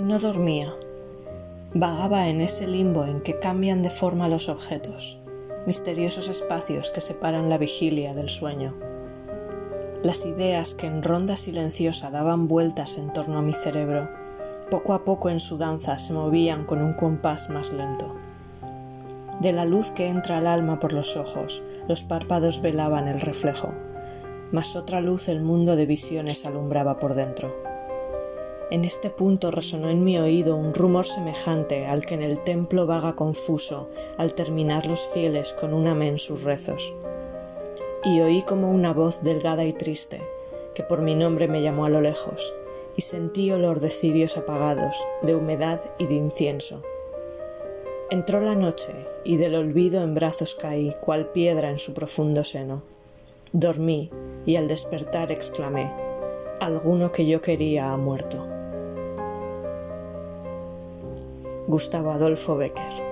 No dormía. Vagaba en ese limbo en que cambian de forma los objetos, misteriosos espacios que separan la vigilia del sueño. Las ideas que en ronda silenciosa daban vueltas en torno a mi cerebro, poco a poco en su danza se movían con un compás más lento. De la luz que entra al alma por los ojos, los párpados velaban el reflejo, mas otra luz el mundo de visiones alumbraba por dentro. En este punto resonó en mi oído un rumor semejante al que en el templo vaga confuso al terminar los fieles con un amén sus rezos. Y oí como una voz delgada y triste, que por mi nombre me llamó a lo lejos, y sentí olor de cirios apagados, de humedad y de incienso. Entró la noche y del olvido en brazos caí, cual piedra en su profundo seno. Dormí y al despertar exclamé, alguno que yo quería ha muerto. Gustavo Adolfo Becker.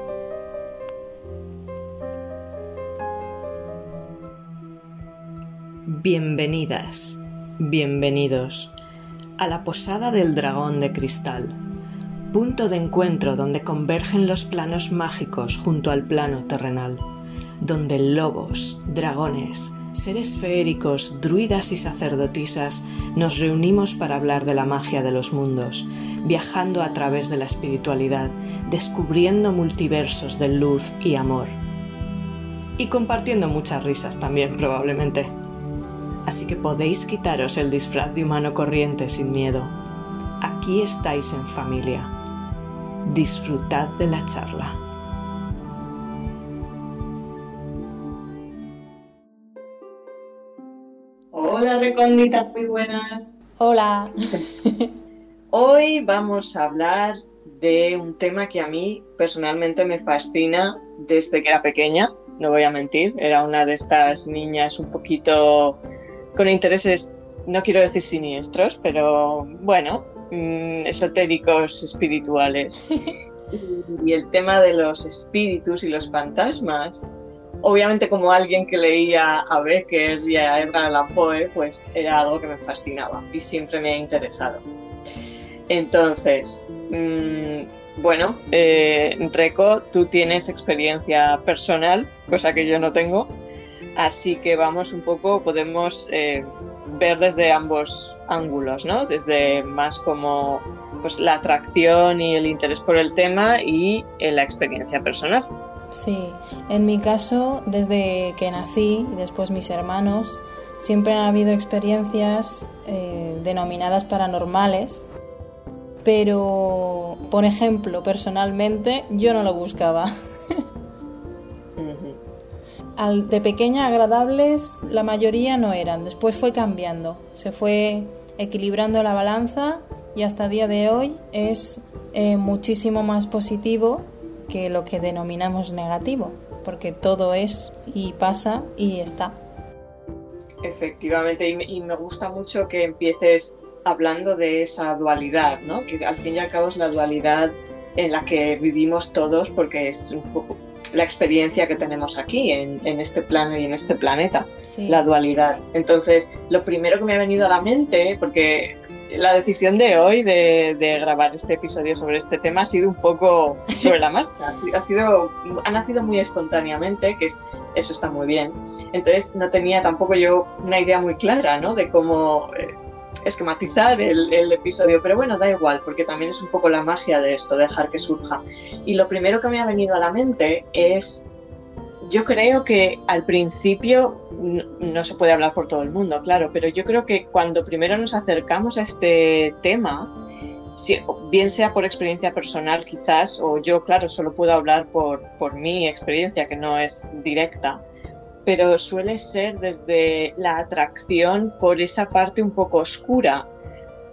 Bienvenidas, bienvenidos a la posada del dragón de cristal punto de encuentro donde convergen los planos mágicos junto al plano terrenal, donde lobos, dragones, seres feéricos, druidas y sacerdotisas nos reunimos para hablar de la magia de los mundos, viajando a través de la espiritualidad, descubriendo multiversos de luz y amor. Y compartiendo muchas risas también, probablemente. Así que podéis quitaros el disfraz de humano corriente sin miedo. Aquí estáis en familia Disfrutad de la charla. Hola Recóndita, muy buenas. Hola. Hoy vamos a hablar de un tema que a mí personalmente me fascina desde que era pequeña, no voy a mentir, era una de estas niñas un poquito con intereses, no quiero decir siniestros, pero bueno, Mm, esotéricos espirituales. y el tema de los espíritus y los fantasmas, obviamente como alguien que leía a Becker y a Edgar Allan Poe, pues era algo que me fascinaba y siempre me ha interesado. Entonces, mm, bueno, eh, Reco, tú tienes experiencia personal, cosa que yo no tengo, así que vamos un poco, podemos eh, ver desde ambos ángulos, ¿no? Desde más como pues, la atracción y el interés por el tema y eh, la experiencia personal. Sí, en mi caso, desde que nací y después mis hermanos, siempre han habido experiencias eh, denominadas paranormales, pero, por ejemplo, personalmente yo no lo buscaba. de pequeña agradables la mayoría no eran, después fue cambiando, se fue equilibrando la balanza y hasta el día de hoy es eh, muchísimo más positivo que lo que denominamos negativo, porque todo es y pasa y está. Efectivamente, y me, gusta mucho que empieces hablando de esa dualidad, ¿no? que al fin y al cabo es la dualidad en la que vivimos todos, porque es un poco la experiencia que tenemos aquí, en, este plano y en este planeta, la dualidad. Entonces, lo primero que me ha venido a la mente, porque la decisión de hoy de, grabar este episodio sobre este tema ha sido un poco sobre la marcha, ha, sido, nacido muy espontáneamente, que es, eso está muy bien. Entonces, no tenía tampoco yo una idea muy clara ¿no? de cómo... Eh, esquematizar el, episodio, pero bueno, da igual, porque también es un poco la magia de esto, dejar que surja. Y lo primero que me ha venido a la mente es, yo creo que al principio, no, se puede hablar por todo el mundo, claro, pero yo creo que cuando primero nos acercamos a este tema, bien sea por experiencia personal quizás, o yo, claro, solo puedo hablar por, por mi experiencia, que no es directa, pero suele ser desde la atracción por esa parte un poco oscura,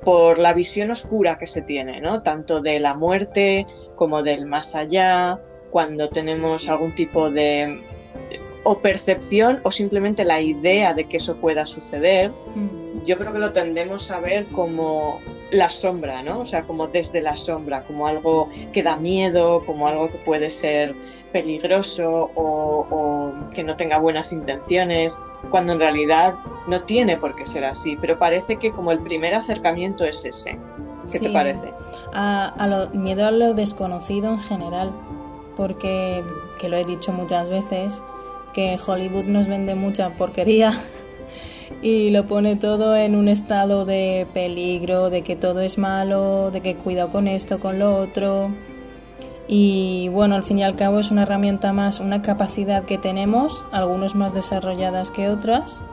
por la visión oscura que se tiene, ¿no? Tanto de la muerte como del más allá, cuando tenemos algún tipo de o percepción o simplemente la idea de que eso pueda suceder, mm. yo creo que lo tendemos a ver como la sombra, ¿no? O sea, como desde la sombra, como algo que da miedo, como algo que puede ser peligroso o, que no tenga buenas intenciones, cuando en realidad no tiene por qué ser así, pero parece que como el primer acercamiento es ese. ¿Qué te parece? A, lo, miedo a lo desconocido en general, porque, que lo he dicho muchas veces, que Hollywood nos vende mucha porquería y lo pone todo en un estado de peligro, de que todo es malo, de que cuidado con esto, con lo otro. Y bueno, al fin y al cabo es una herramienta más, una capacidad que tenemos, algunos más desarrolladas que otras,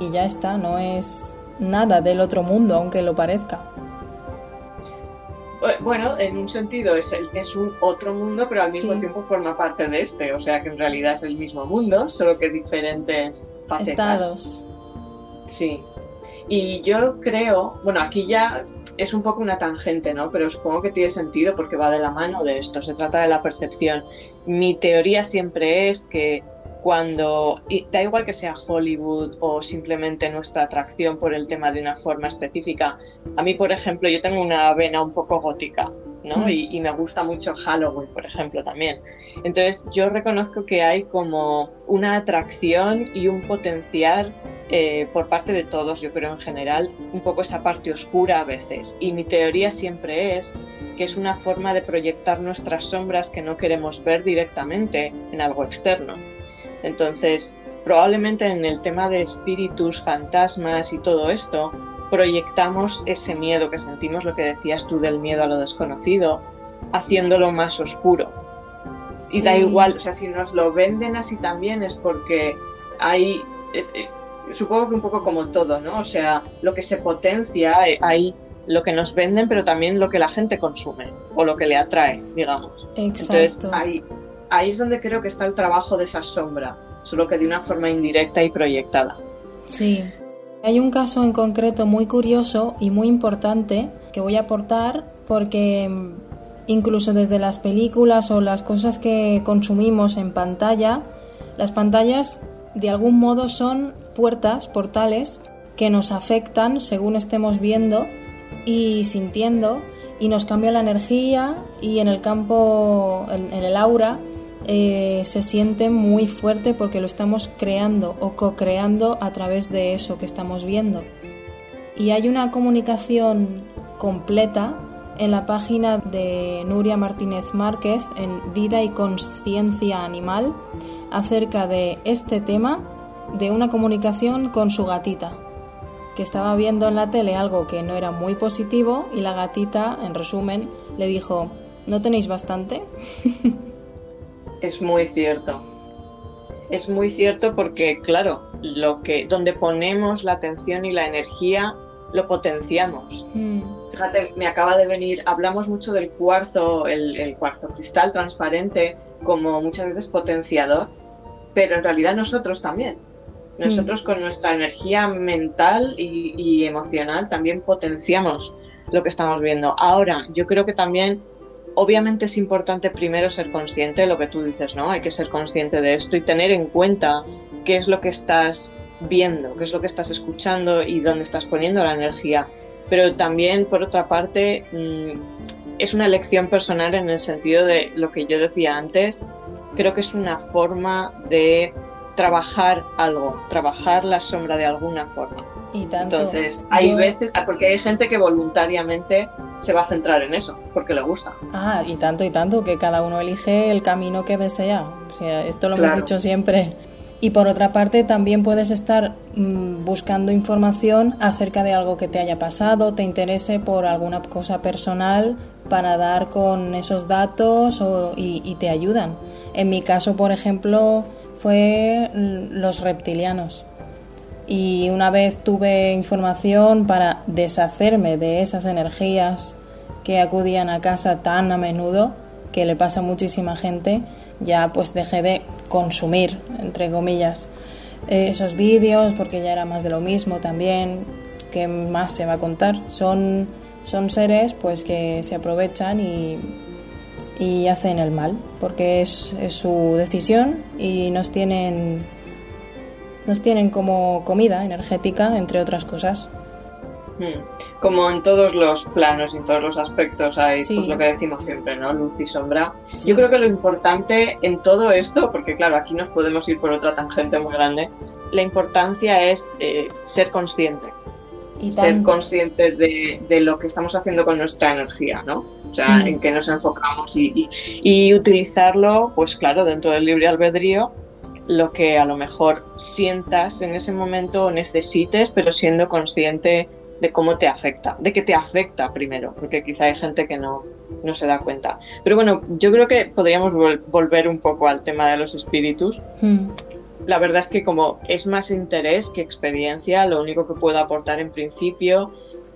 y ya está, no es nada del otro mundo, aunque lo parezca. Bueno, en un sentido es, es un otro mundo, pero al mismo tiempo forma parte de este, o sea que en realidad es el mismo mundo, solo que diferentes facetas. Estados. Sí. Y yo creo, bueno, aquí ya es un poco una tangente, ¿no? Pero supongo que tiene sentido porque va de la mano de esto, se trata de la percepción. Mi teoría siempre es que cuando, da igual que sea Hollywood o simplemente nuestra atracción por el tema de una forma específica, a mí, por ejemplo, yo tengo una vena un poco gótica, ¿no? Mm. Y, y, me gusta mucho Halloween, por ejemplo, también. Entonces, yo reconozco que hay como una atracción y un potencial eh, por parte de todos, yo creo en general, un poco esa parte oscura a veces. Y mi teoría siempre es que es una forma de proyectar nuestras sombras que no queremos ver directamente en algo externo. Entonces, probablemente en el tema de espíritus, fantasmas y todo esto, proyectamos ese miedo que sentimos, lo que decías tú del miedo a lo desconocido, haciéndolo más oscuro. Y da igual, o sea, si nos lo venden así también es porque hay, eh, supongo que un poco como todo, ¿no? O sea, lo que se potencia, eh, hay lo que nos venden, pero también lo que la gente consume o lo que le atrae, digamos. Entonces, ahí, ahí es donde creo que está el trabajo de esa sombra, solo que de una forma indirecta y proyectada. Sí. Hay un caso en concreto muy curioso y muy importante que voy a aportar porque mm, incluso desde las películas o las cosas que consumimos en pantalla, las pantallas de algún modo son puertas, portales, que nos afectan según estemos viendo y sintiendo y nos cambia la energía y en el campo, en, el aura, eh, se siente muy fuerte porque lo estamos creando o co-creando a través de eso que estamos viendo. Y hay una comunicación completa en la página de Nuria Martínez Márquez en Vida y Conciencia Animal acerca de este tema de una comunicación con su gatita, que estaba viendo en la tele algo que no era muy positivo y la gatita, en resumen, le dijo, ¿no tenéis bastante? Es muy cierto. Es muy cierto porque, claro, lo que, donde ponemos la atención y la energía, lo potenciamos. Mm. Fíjate, me acaba de venir, hablamos mucho del cuarzo, el cuarzo cristal transparente, como muchas veces potenciador, pero en realidad nosotros también nosotros con nuestra energía mental y, emocional también potenciamos lo que estamos viendo. Ahora, yo creo que también, obviamente es importante primero ser consciente de lo que tú dices, ¿no? Hay que ser consciente de esto y tener en cuenta qué es lo que estás viendo, qué es lo que estás escuchando y dónde estás poniendo la energía. Pero también, por otra parte, mm, es una elección personal en el sentido de lo que yo decía antes, creo que es una forma de trabajar algo, trabajar la sombra de alguna forma. Y tanto, Entonces, hay veces, ah, porque hay gente que voluntariamente se va a centrar en eso, porque le gusta. Ah, y tanto y tanto, que cada uno elige el camino que desea. O sea, esto lo hemos dicho siempre. Y por otra parte, también puedes estar mm, buscando información acerca de algo que te haya pasado, te interese por alguna cosa personal para dar con esos datos y, y te ayudan. En mi caso, por ejemplo, fue los reptilianos. Y una vez tuve información para deshacerme de esas energías que acudían a casa tan a menudo, que le pasa a muchísima gente, ya pues dejé de consumir, entre comillas, esos vídeos, porque ya era más de lo mismo también, que más se va a contar. Son, son seres pues que se aprovechan y y hacen el mal, porque es, su decisión y nos tienen, nos tienen como comida energética, entre otras cosas. Hmm. Como en todos los planos y en todos los aspectos hay pues lo que decimos siempre, ¿no? Luz y sombra. Yo creo que lo importante en todo esto, porque claro, aquí nos podemos ir por otra tangente muy grande, la importancia es eh, ser consciente. Y ser consciente de, de, lo que estamos haciendo con nuestra energía, ¿no? O sea, hmm. en qué nos enfocamos y, y, y utilizarlo, pues claro, dentro del libre albedrío, lo que a lo mejor sientas en ese momento o necesites, pero siendo consciente de cómo te afecta, de que te afecta primero, porque quizá hay gente que no, no se da cuenta. Pero bueno, yo creo que podríamos volver un poco al tema de los espíritus. Hmm. La verdad es que como es más interés que experiencia, lo único que puedo aportar en principio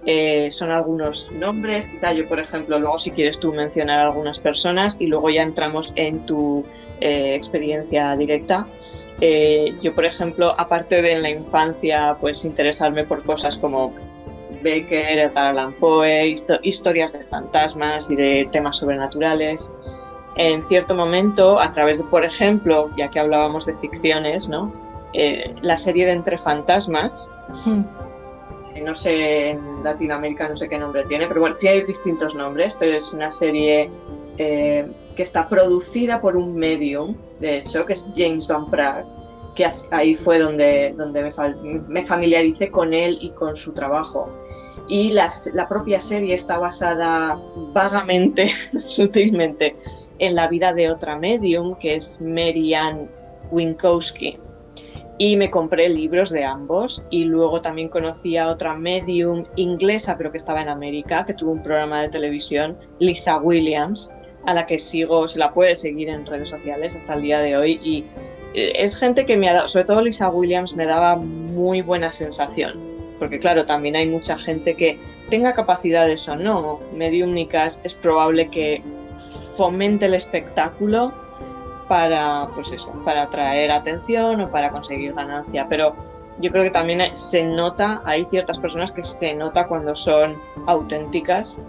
eh, son algunos nombres. Quizá yo, por ejemplo, luego si quieres tú mencionar algunas personas y luego ya entramos en tu eh, experiencia directa. Eh, yo, por ejemplo, aparte de en la infancia, pues interesarme por cosas como Baker, Edgar Allan Poe, historias de fantasmas y de temas sobrenaturales. En cierto momento, a través de, por ejemplo, ya que hablábamos de ficciones, ¿no? La serie de Entre Fantasmas, hmm. No sé en Latinoamérica no sé qué nombre tiene, pero bueno, tiene distintos nombres, pero es una serie eh, que está producida por un medium, de hecho, que es James Van Praagh, que ahí fue donde, donde me, me familiaricé con él y con su trabajo y la propia serie está basada vagamente, sutilmente, en la vida de otra medium que es Mary Ann Winkowski. Y me compré libros de ambos. Y luego también conocí a otra medium inglesa, pero que estaba en América, que tuvo un programa de televisión, Lisa Williams, a la que sigo, se la puede seguir en redes sociales hasta el día de hoy. Y eh, es gente que me ha dado, sobre todo Lisa Williams, me daba muy buena sensación. Porque claro, también hay mucha gente que tenga capacidades o no. Mediúmnicas, es probable que fomente el espectáculo para, pues eso, para atraer atención o para conseguir ganancia, pero yo creo que también se nota, hay ciertas personas que se nota cuando son auténticas.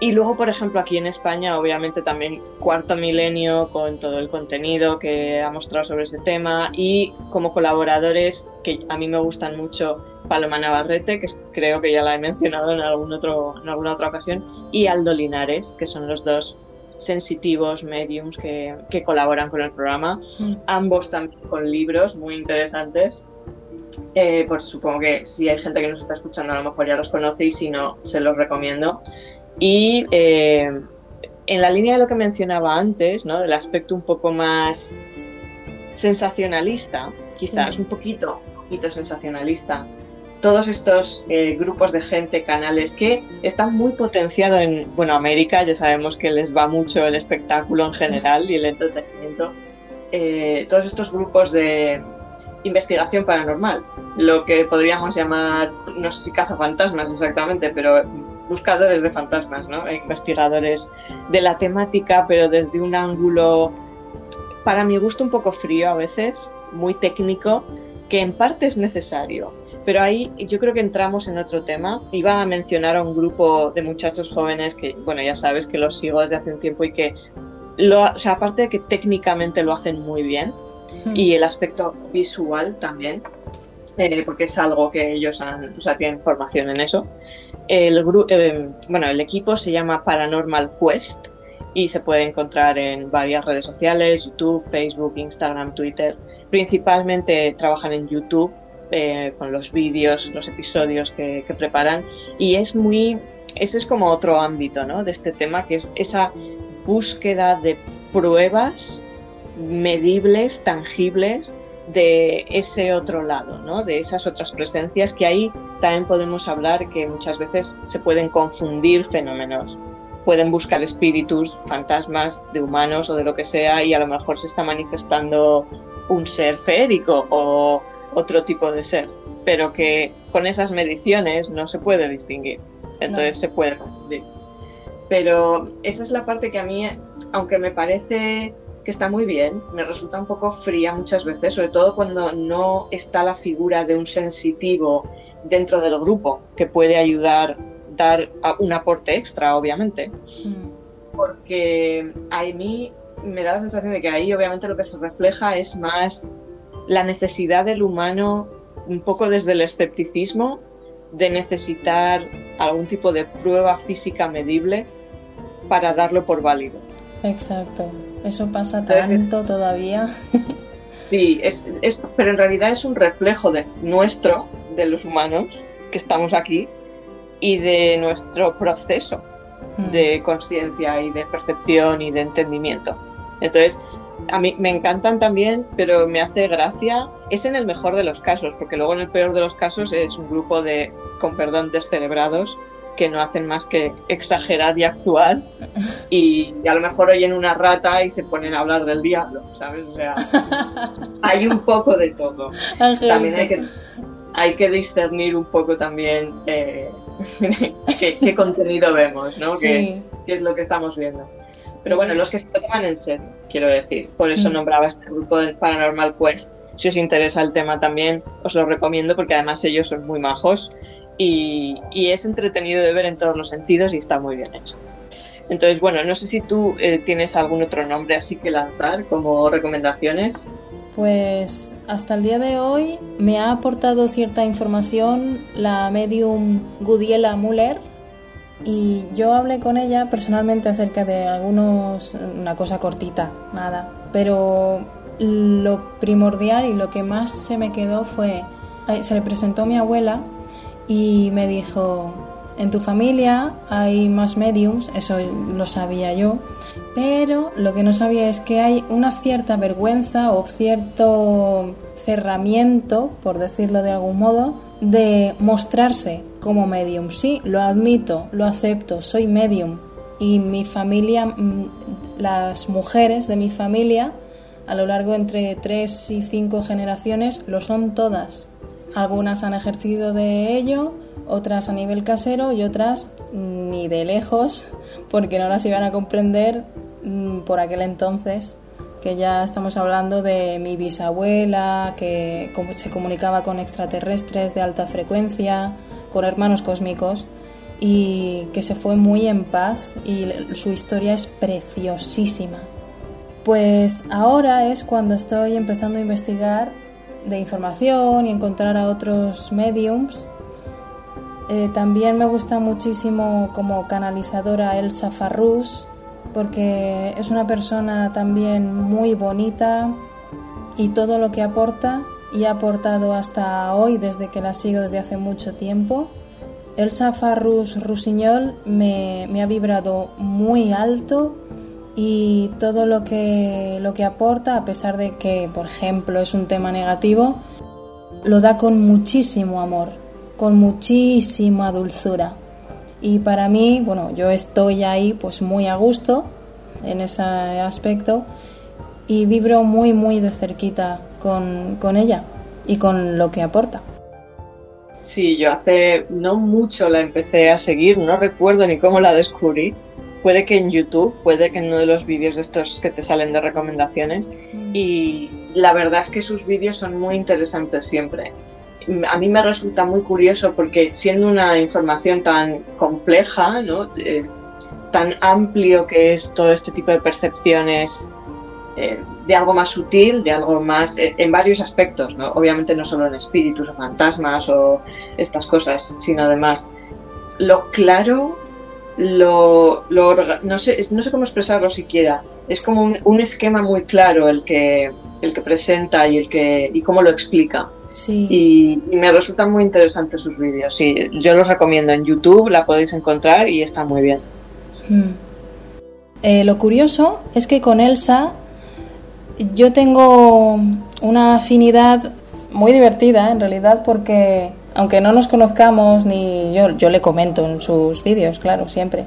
Y luego, por ejemplo, aquí en España, obviamente también Cuarto Milenio con todo el contenido que ha mostrado sobre ese tema y como colaboradores que a mí me gustan mucho, Paloma Navarrete, que creo que ya la he mencionado en, algún otro, en alguna otra ocasión, y Aldo Linares, que son los dos sensitivos mediums que, colaboran con el programa, mm. ambos también con libros muy interesantes. Eh, pues supongo que si hay gente que nos está escuchando, a lo mejor ya los conocéis, si no, se los recomiendo. Y eh, en la línea de lo que mencionaba antes, ¿no? del aspecto un poco más sensacionalista, quizás un poquito, un poquito sensacionalista, todos estos eh, grupos de gente, canales que están muy potenciados en, bueno, América, ya sabemos que les va mucho el espectáculo en general y el entretenimiento, eh, todos estos grupos de investigación paranormal, lo que podríamos llamar, no sé si cazafantasmas exactamente, pero buscadores de fantasmas, ¿no? E investigadores de la temática, pero desde un ángulo, para mi gusto, un poco frío a veces, muy técnico, que en parte es necesario pero ahí yo creo que entramos en otro tema. Iba a mencionar a un grupo de muchachos jóvenes que, bueno, ya sabes que los sigo desde hace un tiempo y que, lo, o sea, aparte de que técnicamente lo hacen muy bien hmm. y el aspecto visual también, eh, porque es algo que ellos han, o sea, tienen formación en eso. El, eh, bueno, el equipo se llama Paranormal Quest y se puede encontrar en varias redes sociales, YouTube, Facebook, Instagram, Twitter. Principalmente trabajan en YouTube eh, con los vídeos, los episodios que, preparan y es muy, ese es como otro ámbito ¿no? de este tema, que es esa búsqueda de pruebas medibles, tangibles de ese otro lado, ¿no? de esas otras presencias que ahí también podemos hablar que muchas veces se pueden confundir fenómenos. Pueden buscar espíritus, fantasmas de humanos o de lo que sea y a lo mejor se está manifestando un ser feérico o otro tipo de ser, pero que con esas mediciones no se puede distinguir. Entonces se puede confundir. Pero esa es la parte que a mí, aunque me parece que está muy bien, me resulta un poco fría muchas veces, sobre todo cuando no está la figura de un sensitivo dentro del grupo que puede ayudar, dar un aporte extra, obviamente. Mm. Porque a mí me da la sensación de que ahí obviamente lo que se refleja es más la necesidad del humano, un poco desde el escepticismo, de necesitar algún tipo de prueba física medible para darlo por válido. Exacto, eso pasa tanto todavía. Sí, es, pero en realidad es un reflejo de nuestro, de los humanos que estamos aquí, y de nuestro proceso hmm. de conciencia y de percepción y de entendimiento. Entonces, a mí me encantan también, pero me hace gracia, es en el mejor de los casos, porque luego en el peor de los casos es un grupo de, con perdón, descerebrados que no hacen más que exagerar y actuar y, a lo mejor oyen una rata y se ponen a hablar del diablo, ¿sabes? O sea, hay un poco de todo. También hay que, hay que discernir un poco también eh, qué, contenido vemos, ¿no? ¿Qué, es lo que estamos viendo. Pero bueno, los que se lo toman en serio, quiero decir. Por eso mm. nombraba este grupo del Paranormal Quest. Si os interesa el tema también, os lo recomiendo porque además ellos son muy majos y, es entretenido de ver en todos los sentidos y está muy bien hecho. Entonces, bueno, no sé si tú eh, tienes algún otro nombre así que lanzar como recomendaciones. Pues hasta el día de hoy me ha aportado cierta información la medium Gudiela Muller y yo hablé con ella personalmente acerca de algunos, una cosa cortita, nada, pero lo primordial y lo que más se me quedó fue, se le presentó mi abuela y me dijo, en tu familia hay más mediums, eso lo sabía yo, pero lo que no sabía es que hay una cierta vergüenza o cierto cerramiento, por decirlo de algún modo, de mostrarse como medium. Sí, lo admito, lo acepto, soy medium y mi familia, mm, las mujeres de mi familia, a lo largo entre tres y cinco generaciones, lo son todas. Algunas han ejercido de ello, otras a nivel casero y otras ni de lejos, porque no las iban a comprender mm, por aquel entonces, que ya estamos hablando de mi bisabuela, que se comunicaba con extraterrestres de alta frecuencia, con hermanos cósmicos, y que se fue muy en paz y su historia es preciosísima. Pues ahora es cuando estoy empezando a investigar de información y encontrar a otros mediums. Eh, también me gusta muchísimo como canalizadora Elsa Farrus, porque es una persona también muy bonita y todo lo que aporta y ha aportado hasta hoy desde que la sigo desde hace mucho tiempo. Elsa Farrus Rusiñol me, me ha vibrado muy alto y todo lo que, lo que aporta, a pesar de que, por ejemplo, es un tema negativo, lo da con muchísimo amor, con muchísima dulzura. Y para mí, bueno, yo estoy ahí pues muy a gusto en ese aspecto y vibro muy, muy de cerquita con, con ella y con lo que aporta. Sí, yo hace no mucho la empecé a seguir, no recuerdo ni cómo la descubrí, puede que en YouTube, puede que en uno de los vídeos de estos que te salen de recomendaciones. Mm. Y la verdad es que sus vídeos son muy interesantes siempre. A mí me resulta muy curioso porque siendo una información tan compleja, ¿no? Eh, tan amplio que es todo este tipo de percepciones eh, de algo más sutil, de algo más eh, en varios aspectos, ¿no? obviamente no solo en espíritus o fantasmas o estas cosas, sino además lo claro lo, no, sé, no sé cómo expresarlo siquiera. Es como un, esquema muy claro el que, el que presenta y, el que, y cómo lo explica. Y, me resultan muy interesantes sus vídeos. Sí, yo los recomiendo en YouTube, la podéis encontrar y está muy bien. Hmm. Eh, lo curioso es que con Elsa yo tengo una afinidad muy divertida en realidad porque aunque no nos conozcamos, ni yo, le comento en sus vídeos, claro, siempre.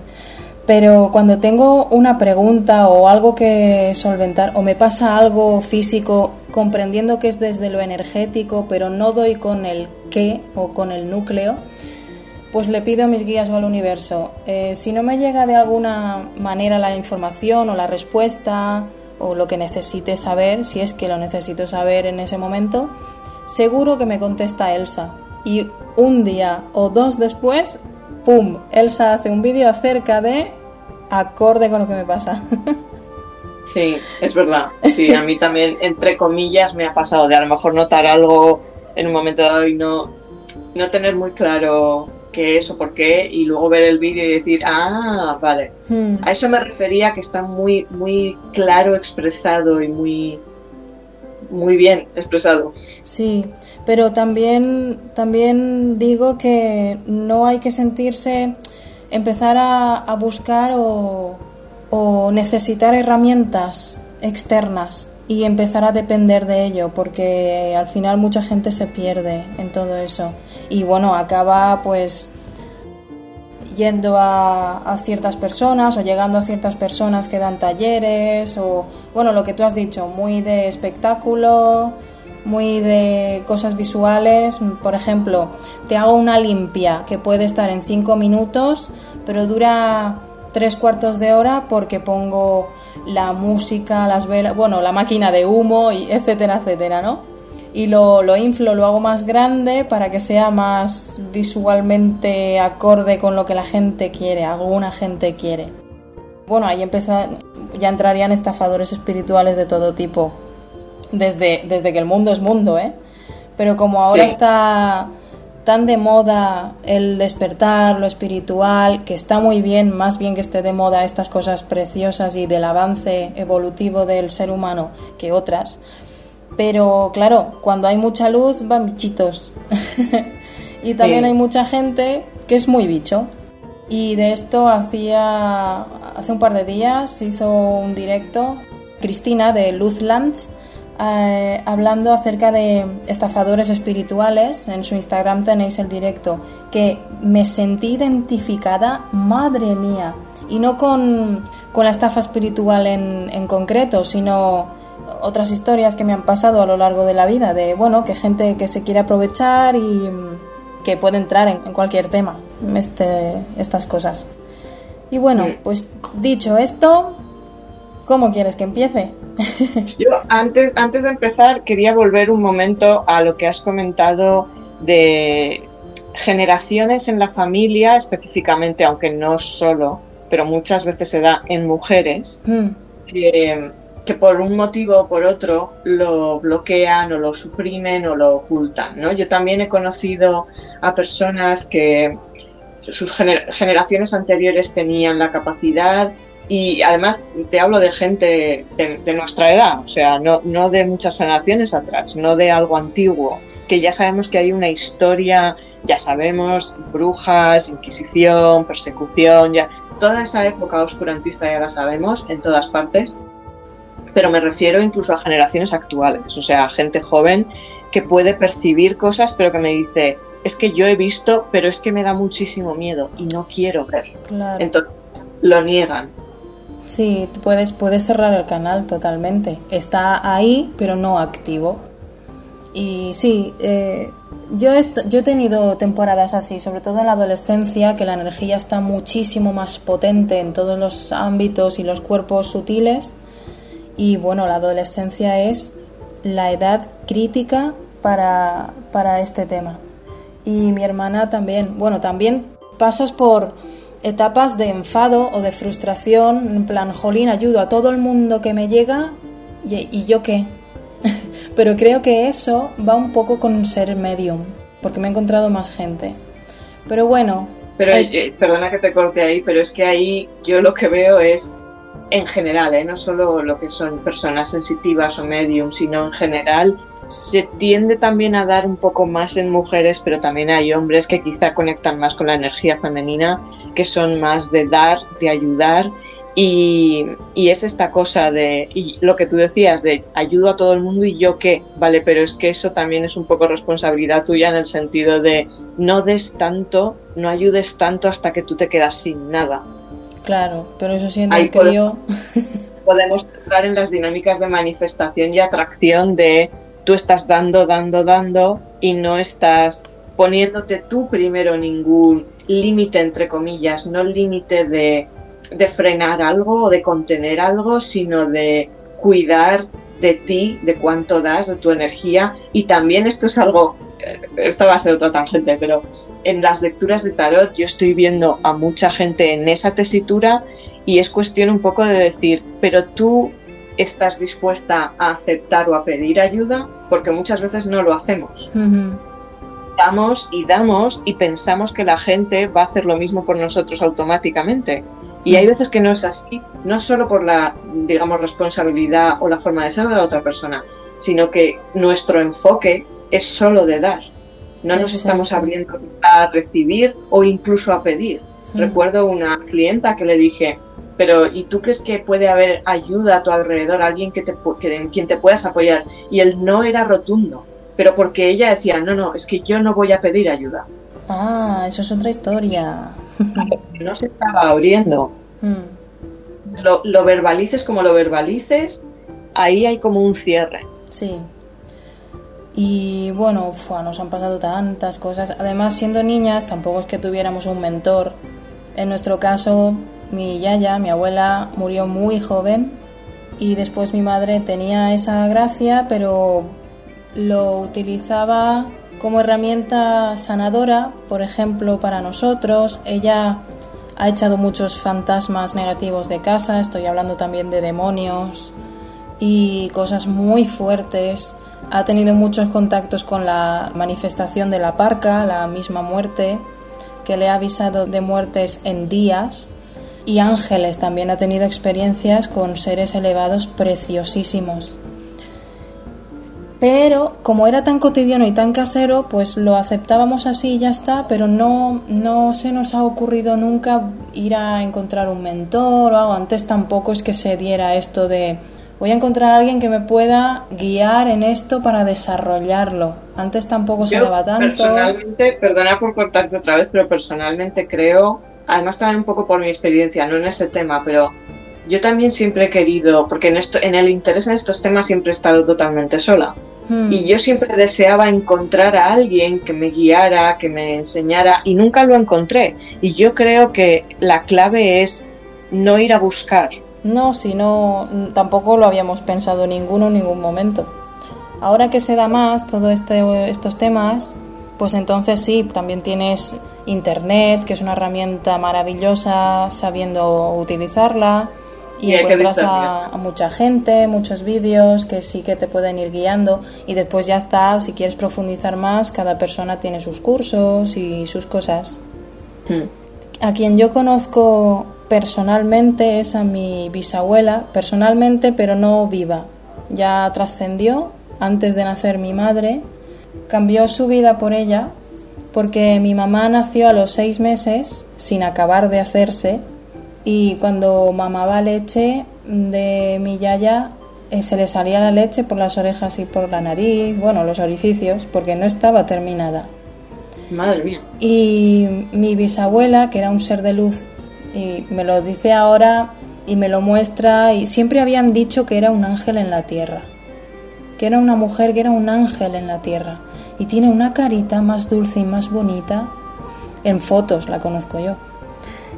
Pero cuando tengo una pregunta o algo que solventar o me pasa algo físico, comprendiendo que es desde lo energético, pero no doy con el qué o con el núcleo, pues le pido a mis guías o al universo, eh, si no me llega de alguna manera la información o la respuesta o lo que necesite saber, si es que lo necesito saber en ese momento, seguro que me contesta Elsa, y un día o dos después, ¡pum! Elsa hace un vídeo acerca de acorde con lo que me pasa. Sí, es verdad. Sí, a mí también, entre comillas, me ha pasado de a lo mejor notar algo en un momento dado y no, no tener muy claro qué es o por qué y luego ver el vídeo y decir, ah, vale. Hmm. A eso me refería que está muy, muy claro expresado y muy, muy bien expresado. Sí, pero también, también digo que no hay que sentirse, empezar a, a buscar o, o necesitar herramientas externas y empezar a depender de ello, porque al final mucha gente se pierde en todo eso. Y bueno, acaba pues yendo a, ciertas personas o llegando a ciertas personas que dan talleres o, bueno, lo que tú has dicho, muy de espectáculo, muy de cosas visuales. Por ejemplo, te hago una limpia que puede estar en cinco minutos, pero dura tres cuartos de hora porque pongo la música, las velas, bueno, la máquina de humo, y etcétera, etcétera, ¿no? Y lo, lo inflo, lo hago más grande para que sea más visualmente acorde con lo que la gente quiere, alguna gente quiere. Bueno, ahí empieza, ya entrarían estafadores espirituales de todo tipo, desde, desde que el mundo es mundo, ¿eh? Pero como ahora Sí. está tan de moda el despertar, lo espiritual, que está muy bien, más bien que esté de moda estas cosas preciosas y del avance evolutivo del ser humano que otras. Pero claro, cuando hay mucha luz van bichitos. y también Sí. hay mucha gente que es muy bicho. Y de esto hacía hace un par de días hizo un directo Cristina de Luzlands eh, hablando acerca de estafadores espirituales. En su Instagram tenéis el directo que me sentí identificada, madre mía, y no con, con la estafa espiritual en, en concreto, sino otras historias que me han pasado a lo largo de la vida, de bueno, que gente que se quiere aprovechar y mm, que puede entrar en, en cualquier tema, este, estas cosas. Y bueno, Mm. pues dicho esto, ¿cómo quieres que empiece? Yo antes, antes de empezar quería volver un momento a lo que has comentado de generaciones en la familia, específicamente, aunque no solo, pero muchas veces se da en mujeres, Mm, que por un motivo o por otro lo bloquean o lo suprimen o lo ocultan. ¿no? Yo también he conocido a personas que sus gener- generaciones anteriores tenían la capacidad y además te hablo de gente de, de nuestra edad, o sea, no, no de muchas generaciones atrás, no de algo antiguo, que ya sabemos que hay una historia, ya sabemos, brujas, inquisición, persecución, ya toda esa época oscurantista ya la sabemos en todas partes, pero me refiero incluso a generaciones actuales, o sea, gente joven que puede percibir cosas, pero que me dice, es que yo he visto, pero es que me da muchísimo miedo y no quiero ver. claro. Entonces lo niegan. Sí, puedes, puedes cerrar el canal totalmente. Está ahí, pero no activo. Y sí, eh, yo, he, est- yo he tenido temporadas así, sobre todo en la adolescencia, que la energía está muchísimo más potente en todos los ámbitos y los cuerpos sutiles. Y bueno, la adolescencia es la edad crítica para, para este tema. Y mi hermana también, bueno, también pasas por etapas de enfado o de frustración, en plan, jolín, ayudo a todo el mundo que me llega y, y yo qué. Pero creo que eso va un poco con ser medium, porque me he encontrado más gente. Pero bueno, Pero Eh, eh, perdona que te corte ahí, pero es que ahí yo lo que veo es en general, ¿eh? no solo lo que son personas sensitivas o medium, sino en general se tiende también a dar un poco más en mujeres, pero también hay hombres que quizá conectan más con la energía femenina, que son más de dar, de ayudar. Y, es esta cosa de, lo que tú decías, de ayudo a todo el mundo y yo qué, vale, pero es que eso también es un poco responsabilidad tuya en el sentido de no des tanto, no ayudes tanto hasta que tú te quedas sin nada. Claro, pero eso siento Ahí que podemos- yo... Podemos entrar en las dinámicas de manifestación y atracción de tú estás dando, dando, dando y no estás poniéndote tú primero ningún límite, entre comillas, no límite de, de frenar algo o de contener algo, sino de cuidar de ti, de cuánto das, de tu energía. Y también esto es algo, eh, esta va a ser otra tangente, pero en las lecturas de tarot yo estoy viendo a mucha gente en esa tesitura y es cuestión un poco de decir, pero tú estás dispuesta a aceptar o a pedir ayuda, porque muchas veces no lo hacemos. Ujú. damos y damos y pensamos que la gente va a hacer lo mismo por nosotros automáticamente. Y hay veces que no es así, no solo por la, digamos, responsabilidad o la forma de ser de la otra persona, sino que nuestro enfoque es solo de dar. No nos estamos abriendo a recibir o incluso a pedir. Recuerdo una clienta que le dije, pero ¿y tú crees que puede haber ayuda a tu alrededor, alguien que te, que, en quien te puedas apoyar? Y él no era rotundo, pero porque ella decía, no, no, es que yo no voy a pedir ayuda. Ah, eso es otra historia. no se estaba abriendo. Hmm. Lo, lo, verbalices como lo verbalices, ahí hay como un cierre. Sí. Y bueno, nos han pasado tantas cosas. Además, siendo niñas, tampoco es que tuviéramos un mentor. En nuestro caso, mi yaya, mi abuela, murió muy joven y después mi madre tenía esa gracia, pero lo utilizaba como herramienta sanadora, por ejemplo, para nosotros. Ella ha echado muchos fantasmas negativos de casa, estoy hablando también de demonios y cosas muy fuertes. Ha tenido muchos contactos con la manifestación de la parca, la misma muerte, que le ha avisado de muertes en días y ángeles también ha tenido experiencias con seres elevados preciosísimos. Pero como era tan cotidiano y tan casero, pues lo aceptábamos así y ya está, pero no, no se nos ha ocurrido nunca ir a encontrar un mentor o algo. Antes tampoco es que se diera esto de voy a encontrar a alguien que me pueda guiar en esto para desarrollarlo. Antes tampoco se daba tanto. Personalmente, perdona por cortarte otra vez, pero personalmente creo además también un poco por mi experiencia, no en ese tema, pero yo también siempre he querido, porque en, esto, en el interés en estos temas siempre he estado totalmente sola. Hmm. Y yo siempre deseaba encontrar a alguien que me guiara, que me enseñara, y nunca lo encontré. Y yo creo que la clave es no ir a buscar. No, si no, tampoco lo habíamos pensado ninguno en ningún momento. Ahora que se da más todos este, estos temas, pues entonces sí, también tienes Internet, que es una herramienta maravillosa sabiendo utilizarla y, encuentras a, mucha gente, muchos vídeos que sí que te pueden ir guiando y después ya está, si quieres profundizar más, cada persona tiene sus cursos y sus cosas. Hmm. A quien yo conozco personalmente es a mi bisabuela, personalmente pero no viva. Ya trascendió antes de nacer mi madre, cambió su vida por ella porque mi mamá nació a los seis meses sin acabar de hacerse y cuando mamaba leche de mi yaya eh, se le salía la leche por las orejas y por la nariz, bueno, los orificios, porque no estaba terminada. Madre mía. Y mi bisabuela, que era un ser de luz, y me lo dice ahora y me lo muestra, y siempre habían dicho que era un ángel en la tierra, que era una mujer, que era un ángel en la tierra y tiene una carita más dulce y más bonita. En fotos la conozco yo.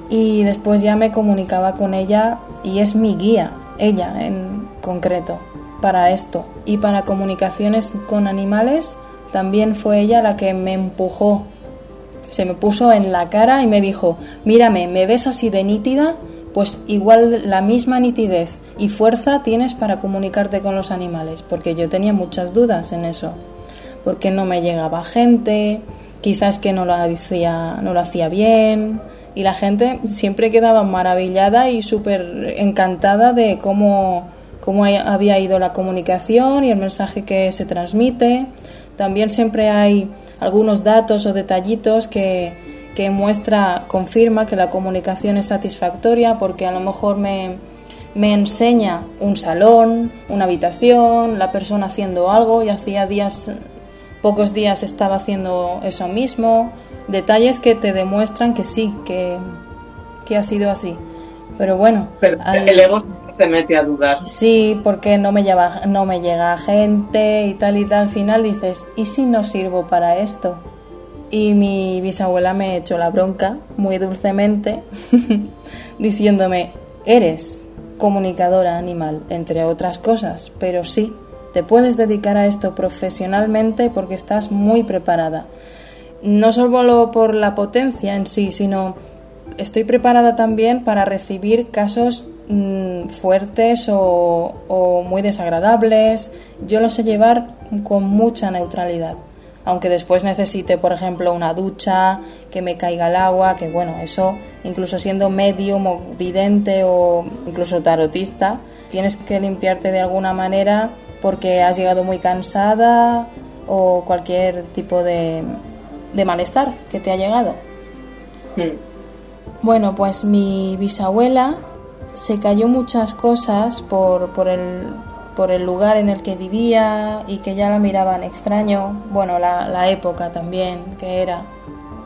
Y después ya me comunicaba con ella y es mi guía, ella en concreto, para esto. Y para comunicaciones con animales también fue ella la que me empujó. Se me puso en la cara y me dijo, mírame, ¿me ves así de nítida? Pues igual la misma nitidez y fuerza tienes para comunicarte con los animales, porque yo tenía muchas dudas en eso porque no me llegaba gente, quizás que no lo hacía, no lo hacía bien y la gente siempre quedaba maravillada y súper encantada de cómo, cómo había ido la comunicación y el mensaje que se transmite. También siempre hay algunos datos o detallitos que, que muestra, confirma que la comunicación es satisfactoria porque a lo mejor me, me enseña un salón, una habitación, la persona haciendo algo y hacía días pocos días estaba haciendo eso mismo, detalles que te demuestran que sí, que, ha sido así. Pero bueno, Pero el ego se mete a dudar. Sí, porque no me, lleva, no me llega gente y tal y tal. Al final dices, ¿y si no sirvo para esto? Y mi bisabuela me echó la bronca muy dulcemente, diciéndome, eres comunicadora animal, entre otras cosas, pero sí, te puedes dedicar a esto profesionalmente porque estás muy preparada. No solo por la potencia en sí, sino estoy preparada también para recibir casos mm, fuertes o, muy desagradables. Yo lo sé llevar con mucha neutralidad. aunque después necesite, por ejemplo, una ducha, que me caiga el agua, que bueno, eso, incluso siendo medium o vidente o incluso tarotista, tienes que limpiarte de alguna manera porque has llegado muy cansada o cualquier tipo de, de malestar que te ha llegado. Mm. Bueno, pues mi bisabuela se cayó muchas cosas por, por, el, por el lugar en el que vivía y que ya la miraban extraño, bueno, la, la época también que era.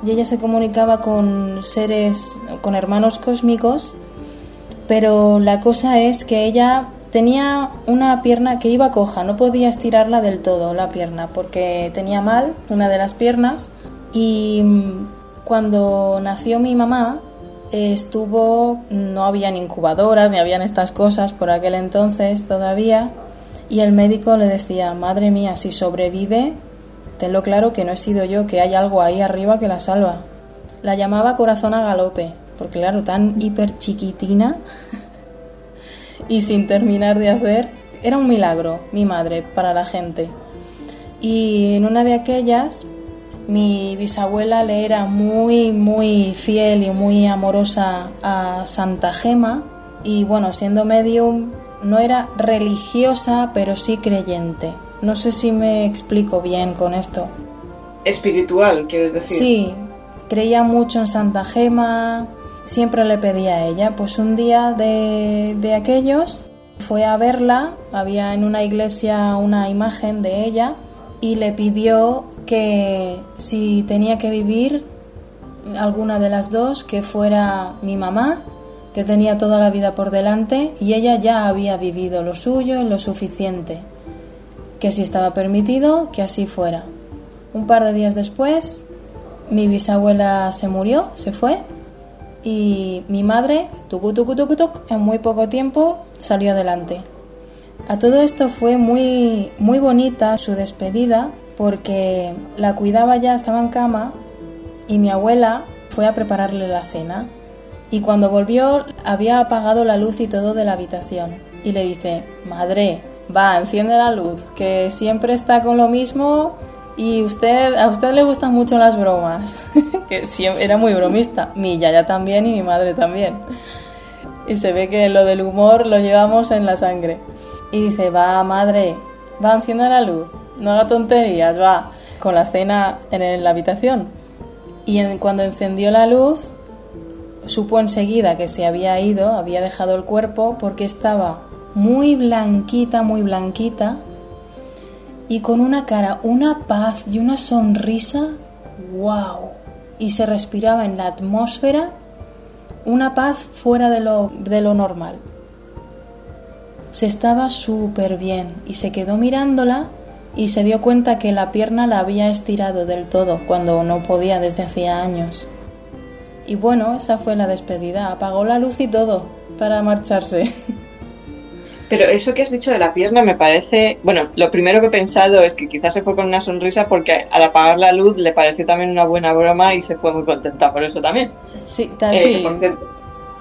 Y ella se comunicaba con seres, con hermanos cósmicos, pero la cosa es que ella tenía una pierna que iba coja, no podía estirarla del todo la pierna porque tenía mal una de las piernas y mm, cuando nació mi mamá estuvo, no habían incubadoras ni habían estas cosas por aquel entonces todavía, y el médico le decía, madre mía, si sobrevive, tenlo claro que no he sido yo, que hay algo ahí arriba que la salva. La llamaba corazón a galope, porque claro, tan hiper chiquitina y sin terminar de hacer, era un milagro, mi madre, para la gente. Y en una de aquellas, mi bisabuela le era muy, muy fiel y muy amorosa a Santa Gema y bueno, siendo medium no era religiosa, pero sí creyente. No sé si me explico bien con esto. Espiritual, quieres decir. Sí, creía mucho en Santa Gema, siempre le pedía a ella. Pues un día de, de aquellos fue a verla, había en una iglesia una imagen de ella y le pidió que si tenía que vivir alguna de las dos, que fuera mi mamá, que tenía toda la vida por delante y ella ya había vivido lo suyo y lo suficiente, que si estaba permitido, que así fuera. Un par de días después, mi bisabuela se murió, se fue, y mi madre, tucu, tucu, tucu, tuc, en muy poco tiempo salió adelante. A todo esto fue muy, muy bonita su despedida porque la cuidaba ya, estaba en cama y mi abuela fue a prepararle la cena. Y cuando volvió había apagado la luz y todo de la habitación. Y le dice, madre, va, enciende la luz, que siempre está con lo mismo y usted, a usted le gustan mucho las bromas. que era muy bromista. Mi yaya también y mi madre también. Y se ve que lo del humor lo llevamos en la sangre. Y dice, va, madre, va, enciende la luz no haga tonterías, va, con la cena en la habitación. Y cuando encendió la luz, supo enseguida que se había ido, había dejado el cuerpo porque estaba muy blanquita, muy blanquita y con una cara, una paz y una sonrisa, wow. Y se respiraba en la atmósfera una paz fuera de lo, de lo normal. Se estaba súper bien y se quedó mirándola y se dio cuenta que la pierna la había estirado del todo cuando no podía desde hacía años. Y bueno, esa fue la despedida, apagó la luz y todo para marcharse. Pero eso que has dicho de la pierna me parece, bueno, lo primero que he pensado es que quizás se fue con una sonrisa porque al apagar la luz le pareció también una buena broma y se fue muy contenta por eso también. Sí, eh,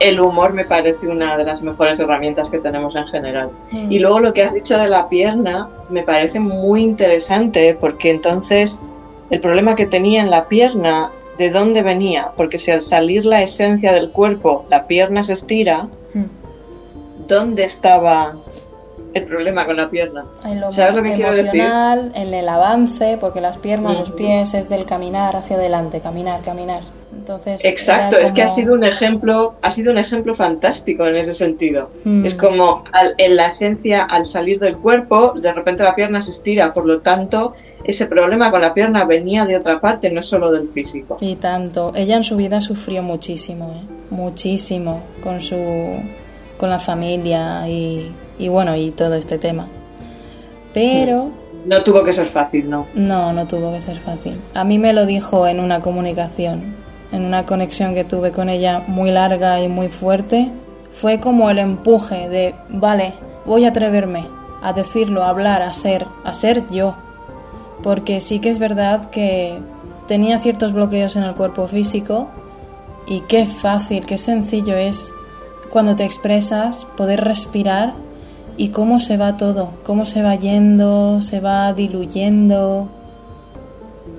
el humor me parece una de las mejores herramientas que tenemos en general. Mm. Y luego lo que has dicho de la pierna me parece muy interesante porque entonces el problema que tenía en la pierna, ¿de dónde venía? Porque si al salir la esencia del cuerpo la pierna se estira, Mm. ¿dónde estaba el problema con la pierna? Lo ¿Sabes lo que quiero decir? en el avance, porque las piernas, los pies es del caminar hacia adelante, caminar, caminar. Entonces, Exacto, es que ha sido un ejemplo, ha sido un ejemplo fantástico en ese sentido. Mm. Es como al- en la esencia, al salir del cuerpo, de repente la pierna se estira, por lo tanto, ese problema con la pierna venía de otra parte, no solo del físico. Y tanto. Ella en su vida sufrió muchísimo, ¿eh? muchísimo con su con la familia y, y bueno, y todo este tema. Pero No tuvo que ser fácil, ¿no? no, no tuvo que ser fácil. A mí me lo dijo en una comunicación, en una conexión que tuve con ella muy larga y muy fuerte. Fue como el empuje de, vale, voy a atreverme a decirlo, a hablar, a ser, a ser yo. Porque sí que es verdad que tenía ciertos bloqueos en el cuerpo físico y qué fácil, qué sencillo es cuando te expresas poder respirar y cómo se va todo, cómo se va yendo, se va diluyendo.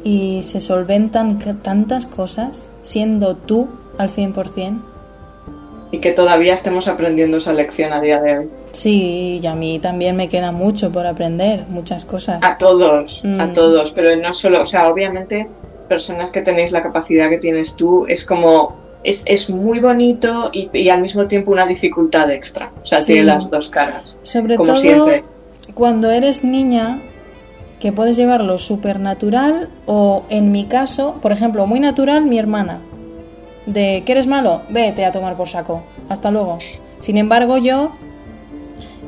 Y se solventan tantas cosas siendo tú al 100%. Y que todavía estemos aprendiendo esa lección a día de hoy. Sí, y a mí también me queda mucho por aprender, muchas cosas. A todos, a Mm. todos, pero no solo, o sea, obviamente personas que tenéis la capacidad que tienes tú, es como, es, es muy bonito y, y al mismo tiempo una dificultad extra. O sea, Sí. tiene las dos caras, Sobre como todo siempre. cuando eres niña, que puedes llevarlo supernatural o en mi caso, por ejemplo, muy natural mi hermana. De que eres malo, vete a tomar por saco. Hasta luego. Sin embargo, yo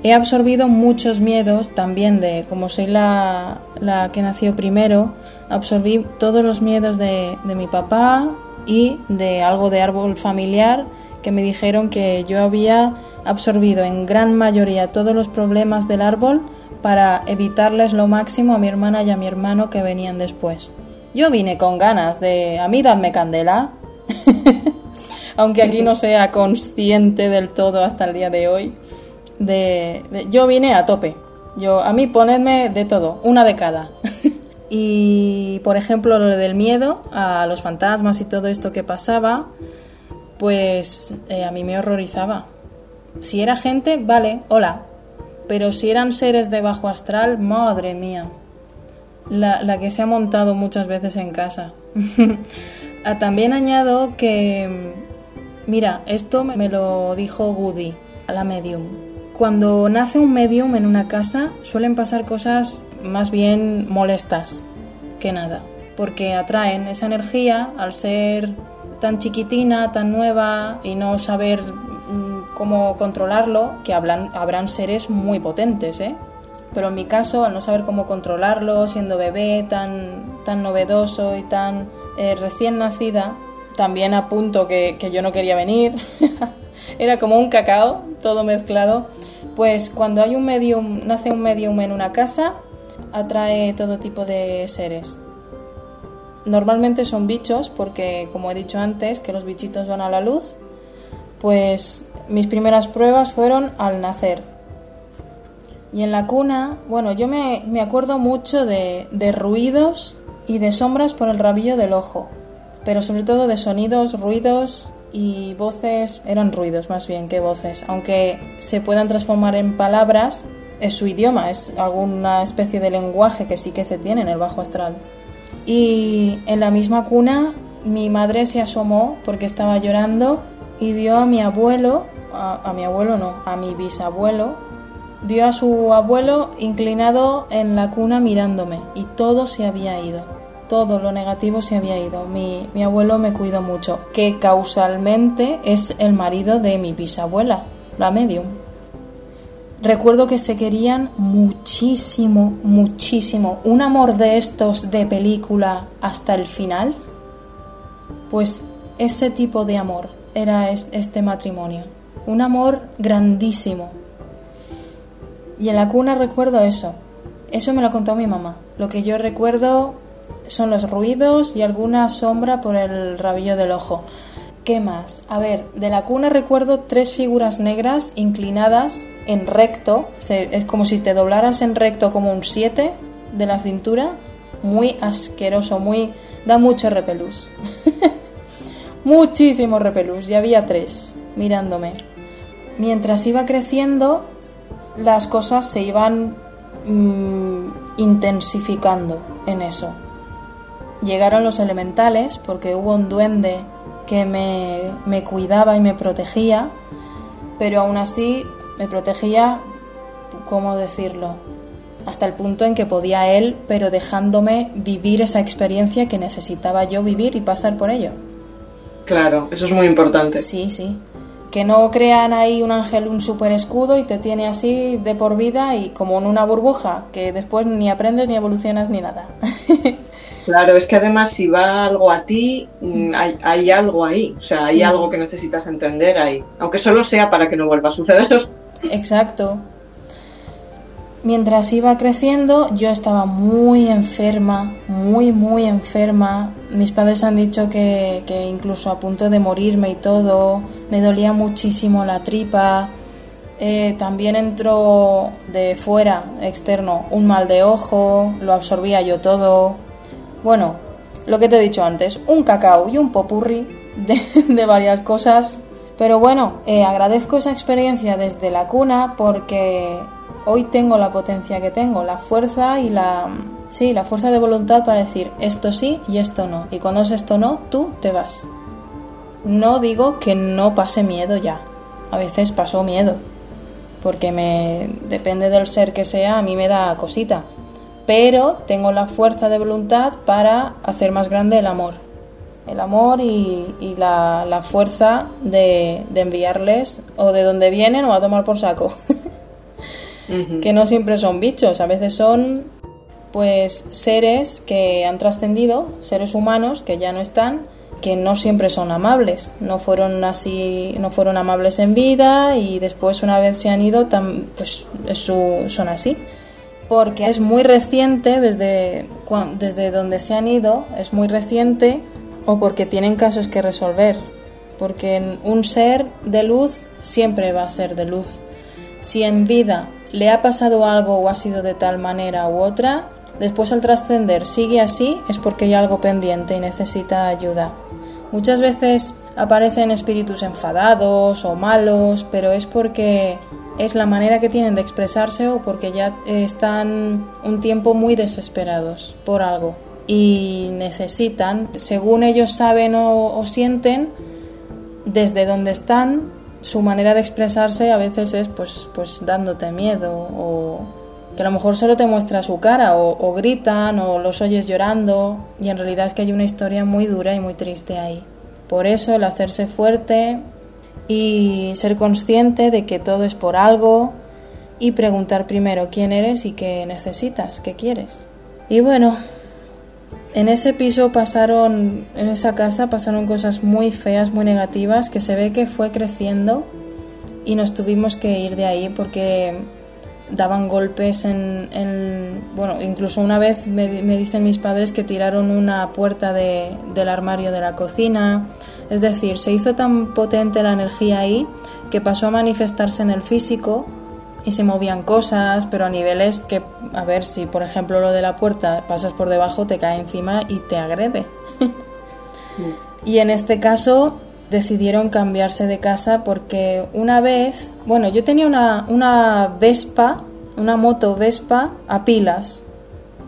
he absorbido muchos miedos también de, como soy la, la que nació primero, absorbí todos los miedos de, de mi papá y de algo de árbol familiar que me dijeron que yo había absorbido en gran mayoría todos los problemas del árbol para evitarles lo máximo a mi hermana y a mi hermano que venían después. Yo vine con ganas de a mí dadme candela, aunque aquí no sea consciente del todo hasta el día de hoy. De, yo vine a tope. Yo a mí ponedme de todo, una de cada. y por ejemplo lo del miedo a los fantasmas y todo esto que pasaba, pues eh, a mí me horrorizaba. Si era gente, vale, hola. Pero si eran seres de bajo astral, madre mía. La, la que se ha montado muchas veces en casa. Ah, También añado que, mira, esto me lo dijo Woody, a la medium. Cuando nace un medium en una casa suelen pasar cosas más bien molestas que nada, porque atraen esa energía al ser tan chiquitina, tan nueva y no saber cómo controlarlo, que hablan, habrán seres muy potentes, ¿eh? Pero en mi caso, al no saber cómo controlarlo, siendo bebé tan, tan novedoso y tan eh, recién nacida, también apunto que, que yo no quería venir. Era como un cacao, todo mezclado. Pues cuando hay un medium, nace un medium en una casa, atrae todo tipo de seres. Normalmente son bichos, porque como he dicho antes, que los bichitos van a la luz, pues mis primeras pruebas fueron al nacer. Y en la cuna, bueno, yo me, me acuerdo mucho de, de ruidos y de sombras por el rabillo del ojo, pero sobre todo de sonidos, ruidos y voces, eran ruidos más bien que voces, aunque se puedan transformar en palabras, es su idioma, es alguna especie de lenguaje que sí que se tiene en el bajo astral. Y en la misma cuna mi madre se asomó porque estaba llorando y vio a mi abuelo, a, a mi abuelo no, a mi bisabuelo, vio a su abuelo inclinado en la cuna mirándome y todo se había ido, todo lo negativo se había ido. Mi, mi abuelo me cuidó mucho, que causalmente es el marido de mi bisabuela, la medium. Recuerdo que se querían muchísimo, muchísimo. Un amor de estos de película hasta el final. Pues ese tipo de amor era es- este matrimonio. Un amor grandísimo. Y en la cuna recuerdo eso. Eso me lo contó mi mamá. Lo que yo recuerdo son los ruidos y alguna sombra por el rabillo del ojo. ¿Qué más? A ver, de la cuna recuerdo tres figuras negras inclinadas en recto. Es como si te doblaras en recto como un 7 de la cintura. Muy asqueroso, muy... da mucho repelús. Muchísimo repelús. Y había tres mirándome. Mientras iba creciendo, las cosas se iban mm, intensificando en eso. Llegaron los elementales porque hubo un duende que me, me cuidaba y me protegía, pero aún así me protegía, ¿cómo decirlo? Hasta el punto en que podía él, pero dejándome vivir esa experiencia que necesitaba yo vivir y pasar por ello. Claro, eso es muy importante. Sí, sí. Que no crean ahí un ángel, un super escudo y te tiene así de por vida y como en una burbuja, que después ni aprendes ni evolucionas ni nada. Claro, es que además si va algo a ti, mm, hay, hay algo ahí, o sea, hay Sí. algo que necesitas entender ahí, aunque solo sea para que no vuelva a suceder. Exacto. Mientras iba creciendo, yo estaba muy enferma, muy, muy enferma. Mis padres han dicho que, que incluso a punto de morirme y todo. Me dolía muchísimo la tripa. Eh, también entró de fuera, externo, un mal de ojo. Lo absorbía yo todo. Bueno, lo que te he dicho antes, un cacao y un popurri de, varias cosas. Pero bueno, eh, agradezco esa experiencia desde la cuna porque hoy tengo la potencia que tengo, la fuerza y la... Sí, la fuerza de voluntad para decir esto sí y esto no. Y cuando es esto no, tú te vas. No digo que no pase miedo ya. A veces pasó miedo. Porque me depende del ser que sea, a mí me da cosita pero tengo la fuerza de voluntad para hacer más grande el amor. El amor y, la, fuerza de, enviarles o de donde vienen o a tomar por saco. Que no siempre son bichos, a veces son pues seres que han trascendido, seres humanos que ya no están, que no siempre son amables, no fueron así, no fueron amables en vida y después una vez se han ido, pues son así. Porque es muy reciente desde, desde donde se han ido, es muy reciente o porque tienen casos que resolver, porque un ser de luz siempre va a ser de luz. Si en vida le ha pasado algo o ha sido de tal manera u otra, después al trascender sigue así, es porque hay algo pendiente y necesita ayuda. Muchas veces aparecen espíritus enfadados o malos, pero es porque es la manera que tienen de expresarse o porque ya están un tiempo muy desesperados por algo y necesitan, según ellos saben o, sienten, desde donde están, su manera de expresarse a veces es pues, pues dándote miedo o que a lo mejor solo te muestra su cara o, o gritan o los oyes llorando y en realidad es que hay una historia muy dura y muy triste ahí. Por eso el hacerse fuerte, y ser consciente de que todo es por algo y preguntar primero quién eres y qué necesitas, qué quieres. Y bueno, en ese piso pasaron, en esa casa pasaron cosas muy feas, muy negativas, que se ve que fue creciendo y nos tuvimos que ir de ahí porque daban golpes en, bueno, incluso una vez me, dicen mis padres que tiraron una puerta del armario de la cocina, es decir, se hizo tan potente la energía ahí que pasó a manifestarse en el físico y se movían cosas, pero a niveles que, a ver, si por ejemplo lo de la puerta pasas por debajo, te cae encima y te agrede. Y en este caso decidieron cambiarse de casa porque una vez, bueno, yo tenía una, una Vespa, una moto Vespa a pilas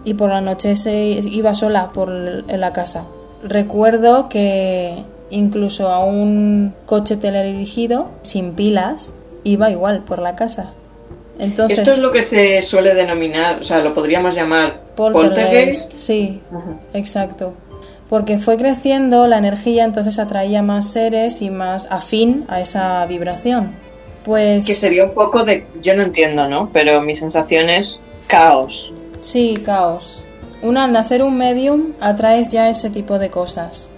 y por la noche se iba sola por la casa. Recuerdo que incluso a un coche teledirigido sin pilas iba igual por la casa. Entonces, Esto es lo que se suele denominar, o sea, lo podríamos llamar poltergeist. Sí, exacto. Porque fue creciendo la energía, entonces atraía más seres y más afín a esa vibración. Pues. Que sería un poco de. Yo no entiendo, ¿no? Pero mi sensación es caos. Sí, caos. Una, al nacer un medium atraes ya ese tipo de cosas.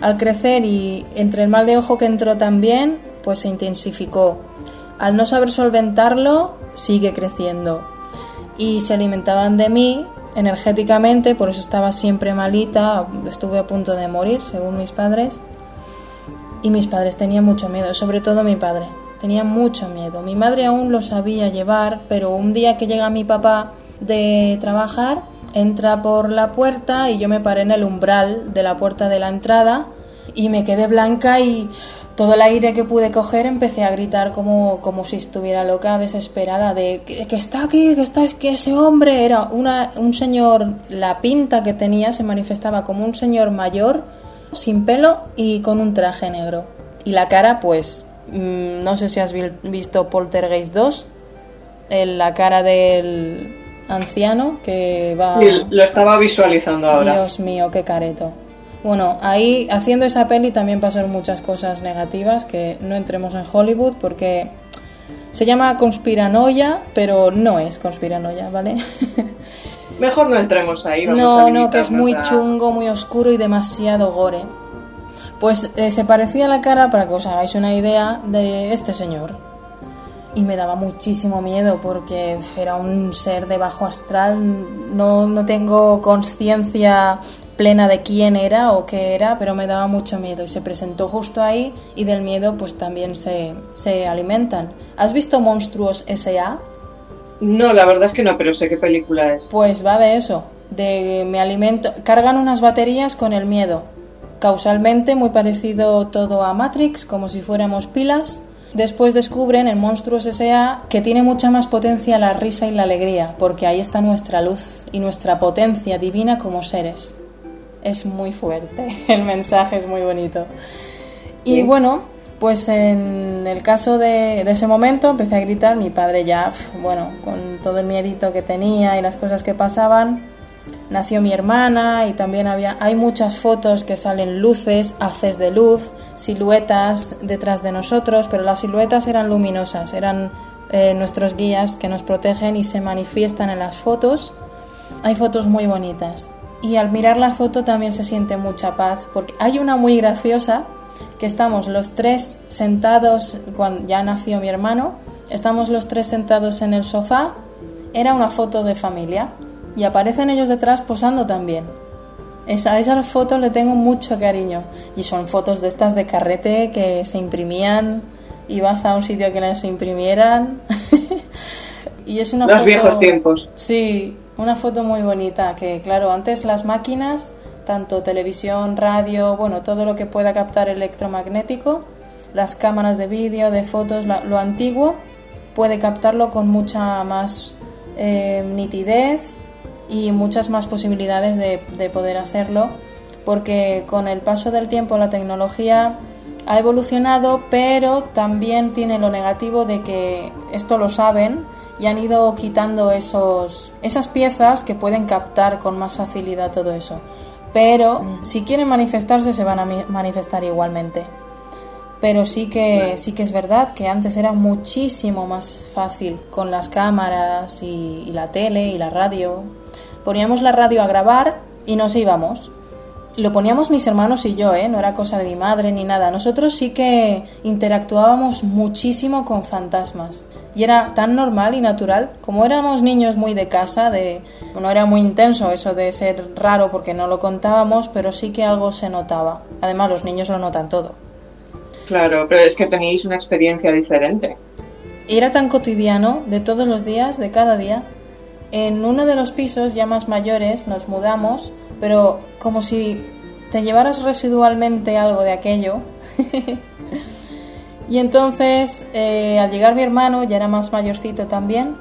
Al crecer y entre el mal de ojo que entró también, pues se intensificó. Al no saber solventarlo, sigue creciendo. Y se alimentaban de mí energéticamente, por eso estaba siempre malita, estuve a punto de morir, según mis padres. Y mis padres tenían mucho miedo, sobre todo mi padre, tenía mucho miedo. Mi madre aún lo sabía llevar, pero un día que llega mi papá de trabajar, entra por la puerta y yo me paré en el umbral de la puerta de la entrada y me quedé blanca y todo el aire que pude coger empecé a gritar como, como si estuviera loca, desesperada, de que, está aquí, que está que ese hombre era una, un señor, la pinta que tenía se manifestaba como un señor mayor, sin pelo y con un traje negro. Y la cara, pues, mm, no sé si has visto Poltergeist 2, en la cara del anciano que va... lo estaba visualizando ahora. Dios mío, qué careto. Bueno, ahí haciendo esa peli también pasaron muchas cosas negativas que no entremos en Hollywood porque se llama conspiranoia, pero no es conspiranoia, ¿vale? Mejor no entremos ahí. Vamos no, no, que es muy chungo, muy oscuro y demasiado gore. Pues eh, se parecía la cara, para que os hagáis una idea, de este señor y me daba muchísimo miedo porque era un ser de bajo astral, no, no tengo conciencia plena de quién era o qué era, pero me daba mucho miedo y se presentó justo ahí y del miedo pues también se, se alimentan. ¿Has visto Monstruos S.A.? No, la verdad es que no, pero sé qué película es. Pues va de eso. de me alimento, cargan unas baterías con el miedo. Causalmente muy parecido todo a Matrix, como si fuéramos pilas. Después descubren en Monstruos S.A. que tiene mucha más potencia la risa y la alegría, porque ahí está nuestra luz y nuestra potencia divina como seres. Es muy fuerte, el mensaje es muy bonito. Y bueno, pues en el caso de, ese momento empecé a gritar, mi padre ya, bueno, con todo el miedito que tenía y las cosas que pasaban, nació mi hermana y también había, hay muchas fotos que salen luces, haces de luz, siluetas detrás de nosotros, pero las siluetas eran luminosas, eran eh, nuestros guías que nos protegen y se manifiestan en las fotos. Hay fotos muy bonitas. Y al mirar la foto también se siente mucha paz, porque hay una muy graciosa que estamos los tres sentados, cuando ya nació mi hermano, estamos los tres sentados en el sofá, era una foto de familia y aparecen ellos detrás posando también. Esa, esa foto le tengo mucho cariño y son fotos de estas de carrete que se imprimían, ibas a un sitio que les imprimieran y es una Los viejos tiempos. Sí, una foto muy bonita que claro, antes las máquinas tanto televisión, radio, bueno, todo lo que pueda captar electromagnético, las cámaras de vídeo, de fotos, lo antiguo puede captarlo con mucha más eh, nitidez y muchas más posibilidades de, de poder hacerlo, porque con el paso del tiempo la tecnología ha evolucionado, pero también tiene lo negativo de que esto lo saben y han ido quitando esos, esas piezas que pueden captar con más facilidad todo eso pero si quieren manifestarse se van a manifestar igualmente. Pero sí que sí que es verdad que antes era muchísimo más fácil con las cámaras y la tele y la radio. Poníamos la radio a grabar y nos íbamos lo poníamos mis hermanos y yo, ¿eh? no era cosa de mi madre ni nada. Nosotros sí que interactuábamos muchísimo con fantasmas y era tan normal y natural. Como éramos niños muy de casa, de no era muy intenso eso de ser raro porque no lo contábamos, pero sí que algo se notaba. Además, los niños lo notan todo. Claro, pero es que tenéis una experiencia diferente. Era tan cotidiano, de todos los días, de cada día. En uno de los pisos ya más mayores nos mudamos pero como si te llevaras residualmente algo de aquello. y entonces, eh, al llegar mi hermano, ya era más mayorcito también,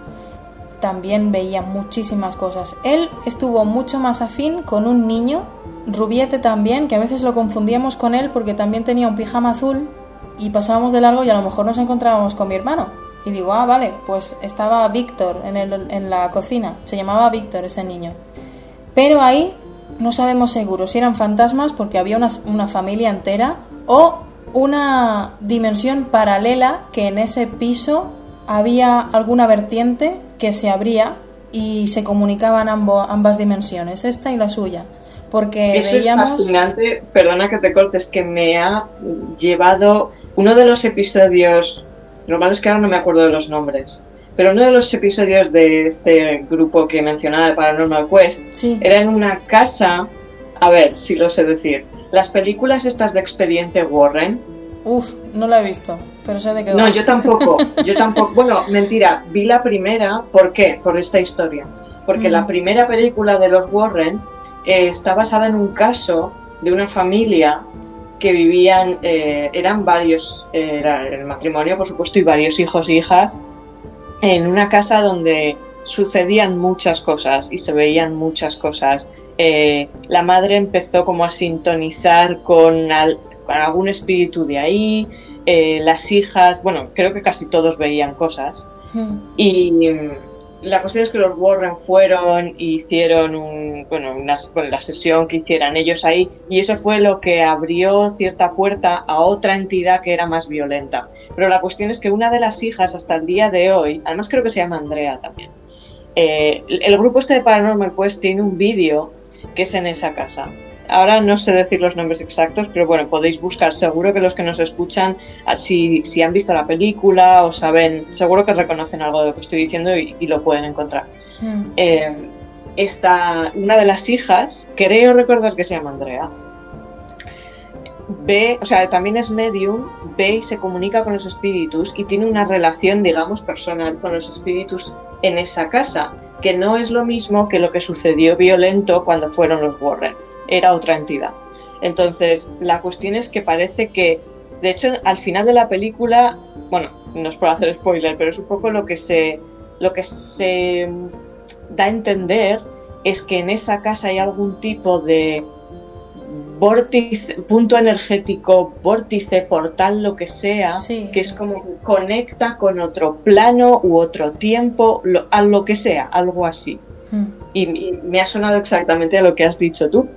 también veía muchísimas cosas. Él estuvo mucho más afín con un niño, rubiete también, que a veces lo confundíamos con él porque también tenía un pijama azul y pasábamos de largo y a lo mejor nos encontrábamos con mi hermano. Y digo, ah, vale, pues estaba Víctor en, en la cocina, se llamaba Víctor ese niño. Pero ahí no sabemos seguro si eran fantasmas porque había una, una familia entera o una dimensión paralela que en ese piso había alguna vertiente que se abría y se comunicaban ambas dimensiones, esta y la suya. Porque Eso es fascinante, perdona que te cortes, que me ha llevado uno de los episodios, lo malo es que ahora no me acuerdo de los nombres, pero uno de los episodios de este grupo que mencionaba de Paranormal Quest era en una casa, a ver si lo sé decir, las películas estas de Expediente Warren. Uf, no la he visto, pero sé de qué No, yo tampoco, yo tampoco. Bueno, mentira, vi la primera, ¿por qué? Por esta historia. Porque la mm. primera película de los Warren eh, está basada en un caso de una familia que vivían, eh, eran varios, eh, era el matrimonio por supuesto y varios hijos e hijas en una casa donde sucedían muchas cosas y se veían muchas cosas. Eh, la madre empezó como a sintonizar con, algún espíritu de ahí, eh, las hijas, bueno, creo que casi todos veían cosas. Hmm. Y la cuestión es que los Warren fueron e hicieron un, bueno, la sesión que hicieran ellos ahí y eso fue lo que abrió cierta puerta a otra entidad que era más violenta. Pero la cuestión es que una de las hijas hasta el día de hoy, además creo que se llama Andrea también, eh, el grupo este de Paranormal pues tiene un vídeo que es en esa casa Ahora no sé decir los nombres exactos, pero bueno, podéis buscar. Seguro que los que nos escuchan, ah, si, si han visto la película o saben, seguro que reconocen algo de lo que estoy diciendo y, lo pueden encontrar. Mm. Eh, esta, una de las hijas, creo recordar que se llama Andrea, ve, o sea, también es medium, ve y se comunica con los espíritus y tiene una relación, digamos, personal con los espíritus en esa casa. que no es lo mismo que lo que sucedió violento cuando fueron los Warren. Era otra entidad. Entonces, la cuestión es que parece que, de hecho, al final de la película, bueno, no es por hacer spoiler, pero es un poco lo que se, lo que se da a entender es que en esa casa hay algún tipo de vórtice, punto energético, vórtice, portal, lo que sea, que es como que conecta con otro plano u otro tiempo, a lo que sea, algo así. Hmm. Y, me ha sonado exactamente a lo que has dicho tú.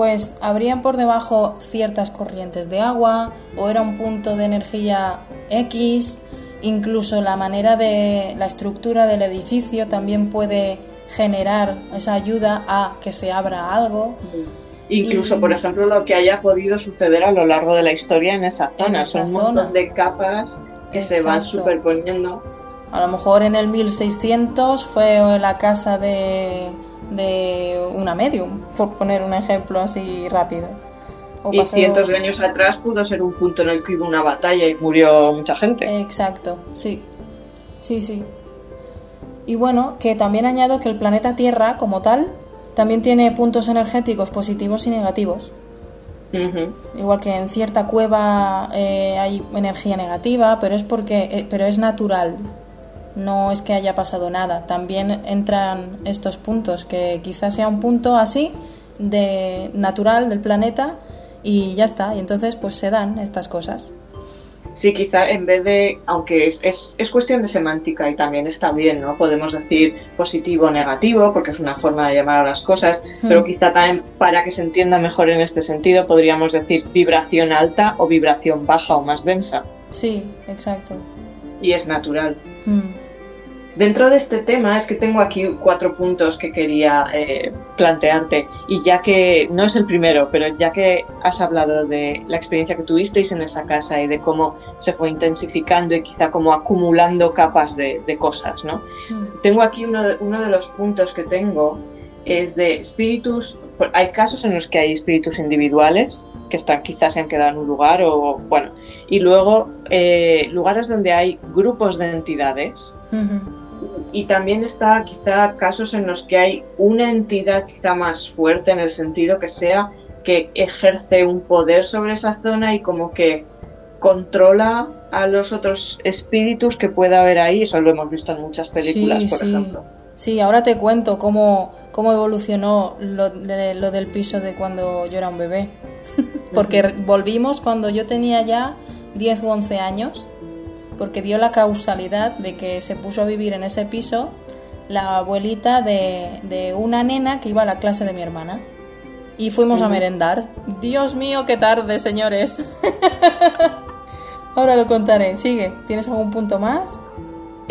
Pues habrían por debajo ciertas corrientes de agua o era un punto de energía X, incluso la manera de la estructura del edificio también puede generar esa ayuda a que se abra algo. Incluso, por ejemplo, lo que haya podido suceder a lo largo de la historia en esa zona. Son un montón de capas que se van superponiendo. A lo mejor en el 1600 fue la casa de, de una medium, por poner un ejemplo así rápido. y cientos de años atrás pudo ser un punto en el que hubo una batalla y murió mucha gente. Exacto, sí. Sí, sí. Y bueno, que también añado que el planeta Tierra, como tal, también tiene puntos energéticos positivos y negativos. Igual que en cierta cueva eh, hay energía negativa, pero es porque eh, pero es natural. No es que haya pasado nada. También entran estos puntos, que quizás sea un punto así de natural del planeta y ya está. Y entonces pues se dan estas cosas. Sí, quizá en vez de, aunque es, es, cuestión de semántica y también está bien, ¿no? Podemos decir positivo o negativo, porque es una forma de llamar a las cosas, pero quizá también para que se entienda mejor en este sentido podríamos decir vibración alta o vibración baja o más densa. Sí, exacto. Y es natural. Hmm. Dentro de este tema es que tengo aquí cuatro puntos que quería eh, plantearte y ya que no es el primero, pero ya que has hablado de la experiencia que tuvisteis en esa casa y de cómo se fue intensificando y quizá como acumulando capas de, cosas, ¿no? Mm. Tengo aquí uno de, uno de los puntos que tengo es de espíritus, hay casos en los que hay espíritus individuales que están quizás se han quedado en un lugar o bueno, y luego eh, lugares donde hay grupos de entidades y también está quizá casos en los que hay una entidad quizá más fuerte en el sentido que sea que ejerce un poder sobre esa zona y como que controla a los otros espíritus que pueda haber ahí. Eso lo hemos visto en muchas películas, por ejemplo. Sí, ahora te cuento cómo, cómo evolucionó lo, lo, del piso de cuando yo era un bebé. Porque volvimos cuando yo tenía ya 10 u 11 años porque dio la causalidad de que se puso a vivir en ese piso la abuelita de, una nena que iba a la clase de mi hermana. Y fuimos a merendar. Dios mío, qué tarde, señores. Ahora lo contaré. Sigue. ¿Tienes algún punto más?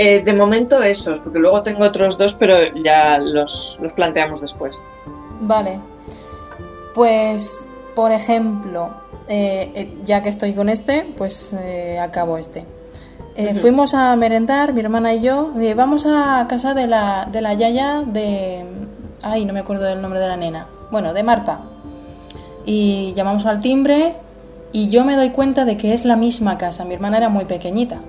Eh, de momento esos, porque luego tengo otros dos, pero ya los, planteamos después. Vale. Pues, por ejemplo, eh, eh, ya que estoy con este, pues acabo este. Eh, fuimos a merendar, mi hermana y yo. Y vamos a casa de la, de la yaya de. Ay, no me acuerdo del nombre de la nena. Bueno, de Marta. Y llamamos al timbre y yo me doy cuenta de que es la misma casa. Mi hermana era muy pequeñita.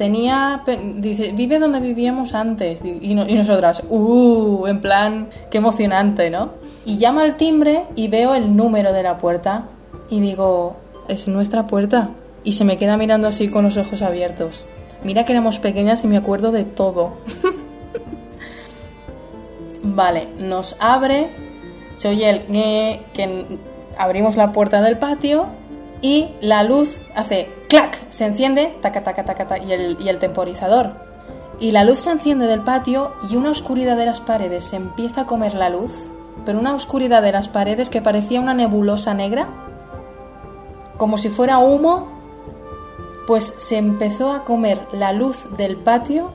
Tenía. Dice, vive donde vivíamos antes. Y, y nosotras, ¡uh! En plan, qué emocionante, ¿no? Y llama al timbre y veo el número de la puerta. Y digo, es nuestra puerta y se me queda mirando así con los ojos abiertos. Mira que éramos pequeñas y me acuerdo de todo. vale, nos abre, se oye el que abrimos la puerta del patio y la luz hace clac, se enciende, taca, taca, taca, y, el, y el temporizador. Y la luz se enciende del patio y una oscuridad de las paredes se empieza a comer la luz, pero una oscuridad de las paredes que parecía una nebulosa negra, como si fuera humo pues se empezó a comer la luz del patio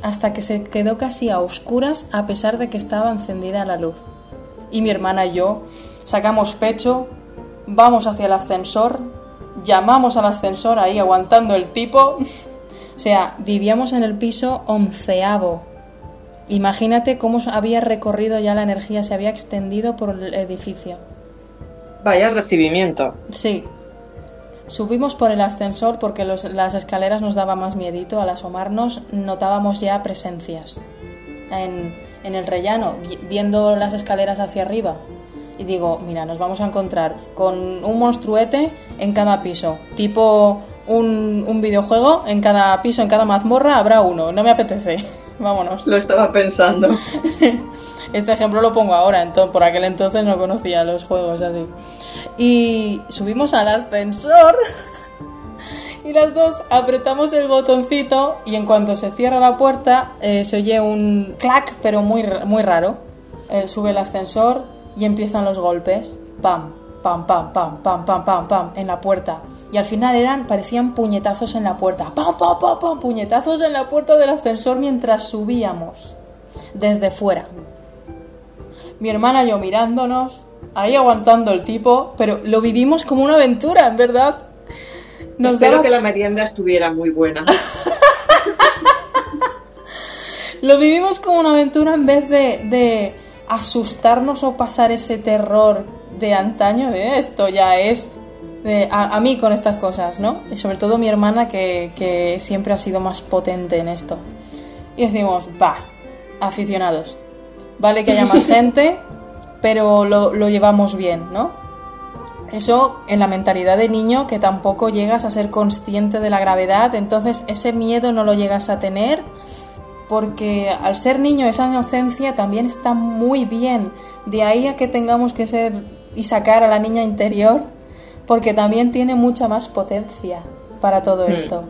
hasta que se quedó casi a oscuras a pesar de que estaba encendida la luz. Y mi hermana y yo sacamos pecho, vamos hacia el ascensor, llamamos al ascensor ahí aguantando el tipo. o sea, vivíamos en el piso onceavo. Imagínate cómo había recorrido ya la energía, se había extendido por el edificio. Vaya recibimiento. Sí, Subimos por el ascensor porque las escaleras nos daba más miedito. Al asomarnos notábamos ya presencias. en, en el rellano, vi- viendo las escaleras hacia arriba. Y digo, mira, nos vamos a encontrar con un monstruete en cada piso. Tipo un, un videojuego, en cada piso, en cada mazmorra habrá uno. No me apetece. Vámonos. Lo estaba pensando. Este ejemplo lo pongo ahora, entonces, por aquel entonces no conocía los juegos así. Y subimos al ascensor y las dos apretamos el botoncito y en cuanto se cierra la puerta eh, se oye un clac, pero muy, muy raro. Eh, sube el ascensor y empiezan los golpes. Pam, pam, pam, pam, pam, pam, pam, pam, en la puerta. Y al final eran, parecían puñetazos en la puerta. Pam, pam, pam, pam, puñetazos en la puerta del ascensor mientras subíamos desde fuera mi hermana y yo mirándonos, ahí aguantando el tipo, pero lo vivimos como una aventura, en verdad. Nos Espero daba- que la merienda estuviera muy buena. Lo vivimos como una aventura en vez de, de asustarnos o pasar ese terror de antaño, de esto ya es... de- a, a mí con estas cosas, ¿no? Y sobre todo mi hermana que, que siempre ha sido más potente en esto. Y decimos, va, aficionados. Vale que haya más gente, pero lo, lo llevamos bien, ¿no? Eso en la mentalidad de niño que tampoco llegas a ser consciente de la gravedad, entonces ese miedo no lo llegas a tener porque al ser niño esa inocencia también está muy bien. De ahí a que tengamos que ser y sacar a la niña interior, porque también tiene mucha más potencia para todo Hmm. esto.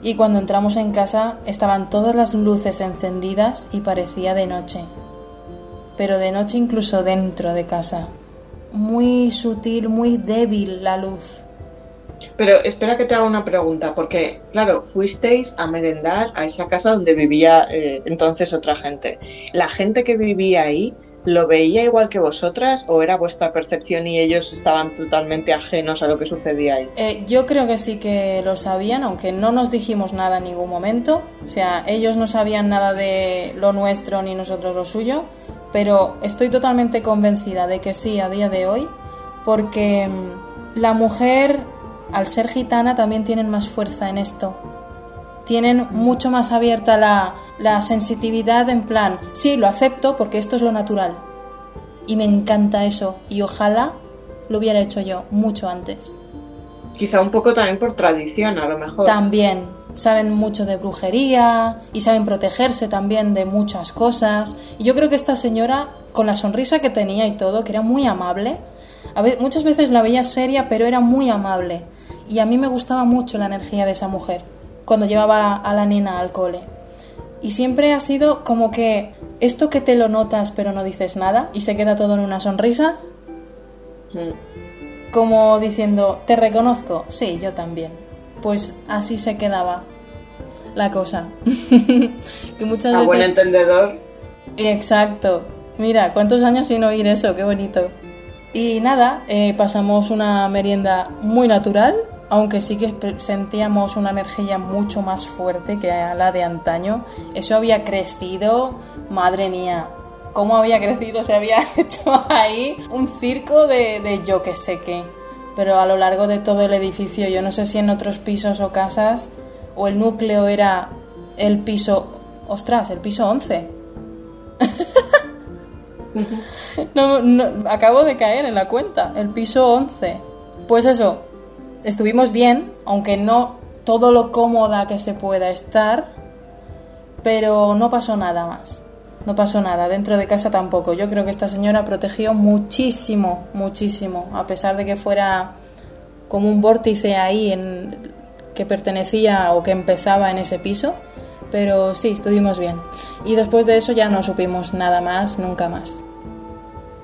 Y cuando entramos en casa estaban todas las luces encendidas y parecía de noche. Pero de noche incluso dentro de casa. Muy sutil, muy débil la luz. Pero espera que te haga una pregunta, porque, claro, fuisteis a merendar a esa casa donde vivía eh, entonces otra gente. ¿La gente que vivía ahí lo veía igual que vosotras o era vuestra percepción y ellos estaban totalmente ajenos a lo que sucedía ahí? Eh, yo creo que sí que lo sabían, aunque no nos dijimos nada en ningún momento. O sea, ellos no sabían nada de lo nuestro ni nosotros lo suyo, pero estoy totalmente convencida de que sí a día de hoy, porque mm, la mujer, al ser gitana, también tienen más fuerza en esto. Tienen mucho más abierta la, la sensitividad en plan, sí, lo acepto porque esto es lo natural. Y me encanta eso. Y ojalá lo hubiera hecho yo mucho antes. Quizá un poco también por tradición, a lo mejor. También saben mucho de brujería y saben protegerse también de muchas cosas. Y yo creo que esta señora, con la sonrisa que tenía y todo, que era muy amable, a ve- muchas veces la veía seria, pero era muy amable. Y a mí me gustaba mucho la energía de esa mujer cuando llevaba a la nena al cole. Y siempre ha sido como que esto que te lo notas pero no dices nada y se queda todo en una sonrisa, Mm. como diciendo, te reconozco, sí, yo también. Pues así se quedaba la cosa. que muchas A buen entendedor. Exacto. Mira, cuántos años sin oír eso, qué bonito. Y nada, eh, pasamos una merienda muy natural, aunque sí que sentíamos una energía mucho más fuerte que la de antaño. Eso había crecido, madre mía, cómo había crecido, se había hecho ahí un circo de, de yo que sé qué. Pero a lo largo de todo el edificio, yo no sé si en otros pisos o casas, o el núcleo era el piso, ostras, el piso 11. No, no, acabo de caer en la cuenta, el piso 11. Pues eso, estuvimos bien, aunque no todo lo cómoda que se pueda estar, pero no pasó nada más. No pasó nada, dentro de casa tampoco. Yo creo que esta señora protegió muchísimo, muchísimo, a pesar de que fuera como un vórtice ahí en, que pertenecía o que empezaba en ese piso. Pero sí, estuvimos bien. Y después de eso ya no supimos nada más, nunca más.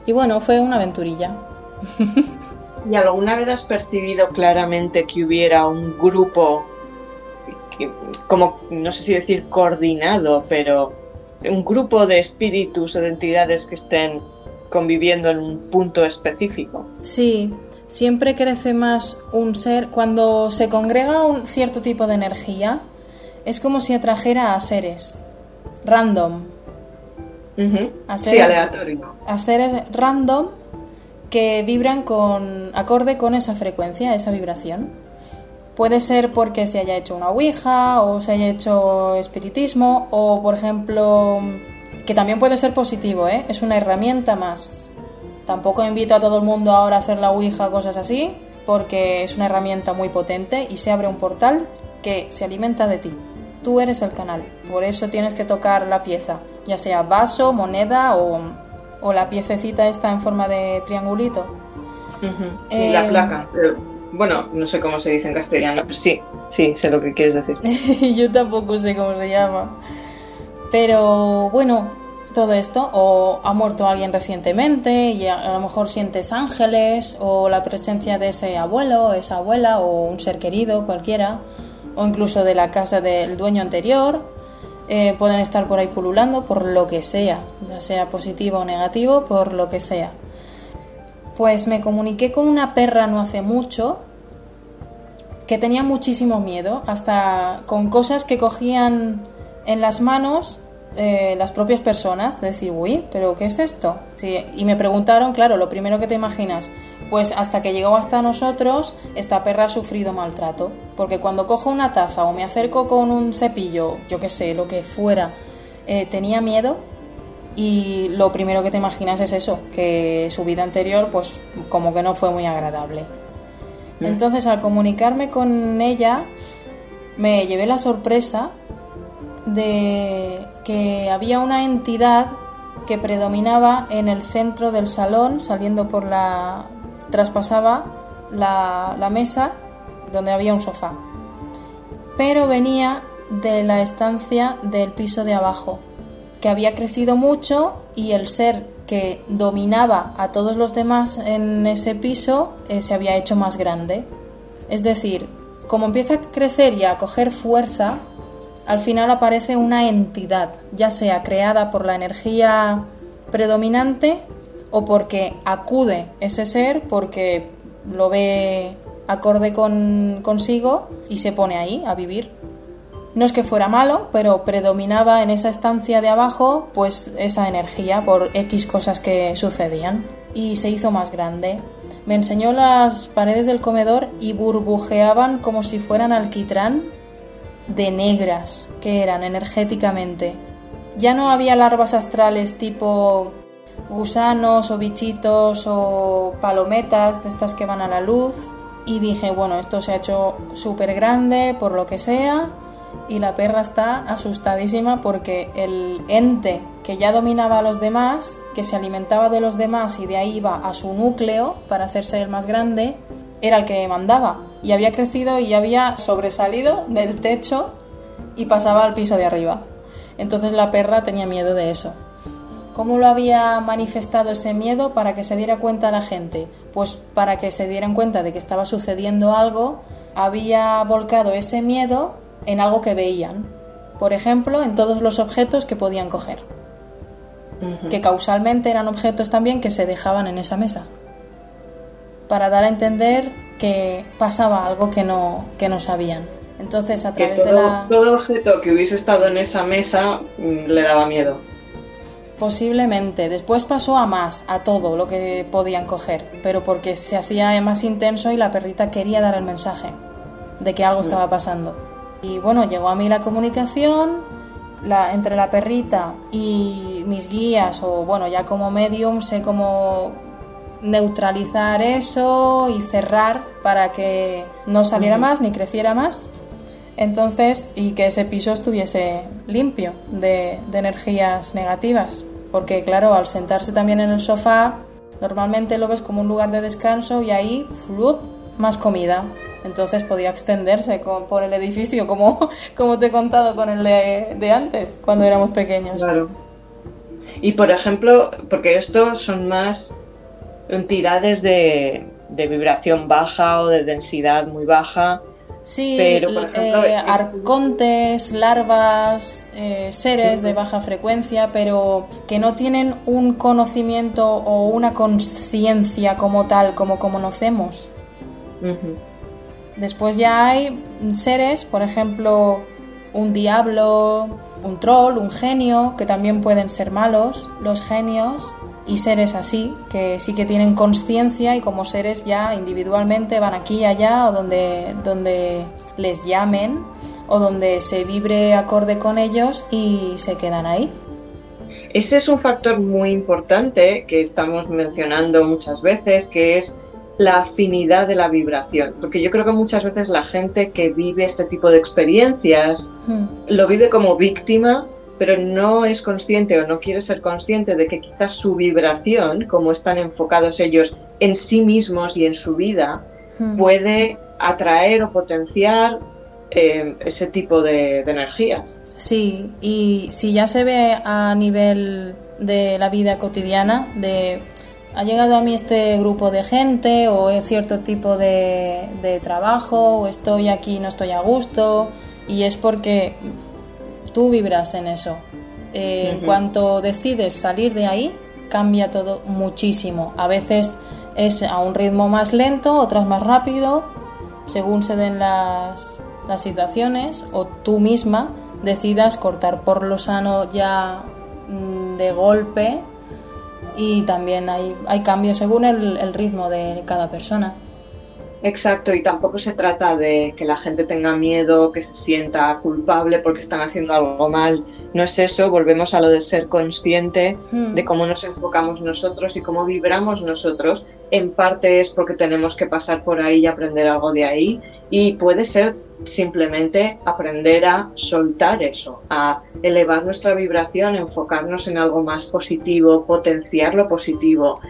Y bueno, fue una aventurilla. ¿Y alguna vez has percibido claramente que hubiera un grupo, que- como no sé si decir coordinado, pero un grupo de espíritus o de entidades que estén conviviendo en un punto específico? Sí, siempre crece más un ser. Cuando se congrega un cierto tipo de energía, es como si atrajera a seres random. A Sí, aleatorio. a seres random vibran con acorde con esa frecuencia, esa vibración. Puede ser porque se haya hecho una ouija o se haya hecho espiritismo o por ejemplo que también puede ser positivo, ¿eh? Es una herramienta más. Tampoco invito a todo el mundo ahora a hacer la Ouija, cosas así, porque es una herramienta muy potente y se abre un portal que se alimenta de ti. Tú eres el canal, por eso tienes que tocar la pieza, ya sea vaso, moneda o, o la piececita esta en forma de triangulito. Sí, la eh, placa. bueno, no sé cómo se dice en castellano, pero sí, sí, sé lo que quieres decir. Yo tampoco sé cómo se llama. Pero bueno, todo esto, o ha muerto alguien recientemente y a, lo mejor sientes ángeles, o la presencia de ese abuelo, esa abuela, o un ser querido, cualquiera, o incluso de la casa del dueño anterior, eh, pueden estar por ahí pululando por lo que sea, ya sea positivo o negativo, por lo que sea. Pues me comuniqué con una perra no hace mucho que tenía muchísimo miedo, hasta con cosas que cogían en las manos eh, las propias personas, decir, uy, pero ¿qué es esto? y me preguntaron, claro, lo primero que te imaginas, pues hasta que llegó hasta nosotros, esta perra ha sufrido maltrato, porque cuando cojo una taza o me acerco con un cepillo, yo qué sé, lo que fuera, eh, tenía miedo y lo primero que te imaginas es eso, que su vida anterior pues como que no fue muy agradable. Mm. Entonces al comunicarme con ella me llevé la sorpresa de que había una entidad que predominaba en el centro del salón, saliendo por la... traspasaba la, la mesa donde había un sofá. Pero venía de la estancia del piso de abajo, que había crecido mucho y el ser que dominaba a todos los demás en ese piso eh, se había hecho más grande. Es decir, como empieza a crecer y a coger fuerza, al final aparece una entidad, ya sea creada por la energía predominante o porque acude ese ser porque lo ve acorde con consigo y se pone ahí a vivir. No es que fuera malo, pero predominaba en esa estancia de abajo pues esa energía por X cosas que sucedían y se hizo más grande. Me enseñó las paredes del comedor y burbujeaban como si fueran alquitrán de negras que eran energéticamente. Ya no había larvas astrales tipo gusanos o bichitos o palometas de estas que van a la luz y dije, bueno, esto se ha hecho súper grande por lo que sea y la perra está asustadísima porque el ente que ya dominaba a los demás, que se alimentaba de los demás y de ahí iba a su núcleo para hacerse el más grande, era el que mandaba y había crecido y había sobresalido del techo y pasaba al piso de arriba. Entonces la perra tenía miedo de eso. ¿Cómo lo había manifestado ese miedo para que se diera cuenta la gente? Pues para que se dieran cuenta de que estaba sucediendo algo, había volcado ese miedo en algo que veían. Por ejemplo, en todos los objetos que podían coger. Que causalmente eran objetos también que se dejaban en esa mesa. Para dar a entender que pasaba algo que no, que no sabían. Entonces, a través de la. Todo objeto que hubiese estado en esa mesa mm, le daba miedo. Posiblemente. Después pasó a más, a todo lo que podían coger, pero porque se hacía más intenso y la perrita quería dar el mensaje de que algo estaba pasando. Y bueno, llegó a mí la comunicación la, entre la perrita y mis guías, o bueno, ya como medium sé cómo neutralizar eso y cerrar para que no saliera más ni creciera más. Entonces, y que ese piso estuviese limpio de, energías negativas. Porque claro, al sentarse también en el sofá, normalmente lo ves como un lugar de descanso y ahí, flup, más comida. Entonces podía extenderse por el edificio, como, como te he contado con el de, de antes, cuando éramos pequeños. Claro. Y por ejemplo, porque estos son más entidades de, vibración baja o de densidad muy baja. Sí, pero, eh, arcontes, larvas, eh, seres de baja frecuencia, pero que no tienen un conocimiento o una conciencia como tal, como conocemos. Después ya hay seres, por ejemplo, un diablo, un troll, un genio, que también pueden ser malos. Los genios y seres así, que sí que tienen conciencia y como seres ya individualmente van aquí y allá o donde, donde les llamen o donde se vibre acorde con ellos y se quedan ahí. ese es un factor muy importante que estamos mencionando muchas veces, que es la afinidad de la vibración, porque yo creo que muchas veces la gente que vive este tipo de experiencias Hmm. lo vive como víctima, pero no es consciente o no quiere ser consciente de que quizás su vibración, como están enfocados ellos en sí mismos y en su vida, Hmm. puede atraer o potenciar eh, ese tipo de, de energías. Sí, y si ya se ve a nivel de la vida cotidiana, de ha llegado a mí este grupo de gente o es cierto tipo de, de trabajo o estoy aquí y no estoy a gusto y es porque tú vibras en eso. Eh, En cuanto decides salir de ahí, cambia todo muchísimo. A veces es a un ritmo más lento, otras más rápido, según se den las, las situaciones, o tú misma decidas cortar por lo sano ya mm, de golpe y también hay, hay cambios según el, el ritmo de cada persona. Exacto, y tampoco se trata de que la gente tenga miedo, que se sienta culpable porque están haciendo algo mal. No es eso, volvemos a lo de ser consciente Hmm. de cómo nos enfocamos nosotros y cómo vibramos nosotros. En parte es porque tenemos que pasar por ahí y aprender algo de ahí. Y puede ser simplemente aprender a soltar eso, a elevar nuestra vibración, enfocarnos en algo más positivo, potenciar lo positivo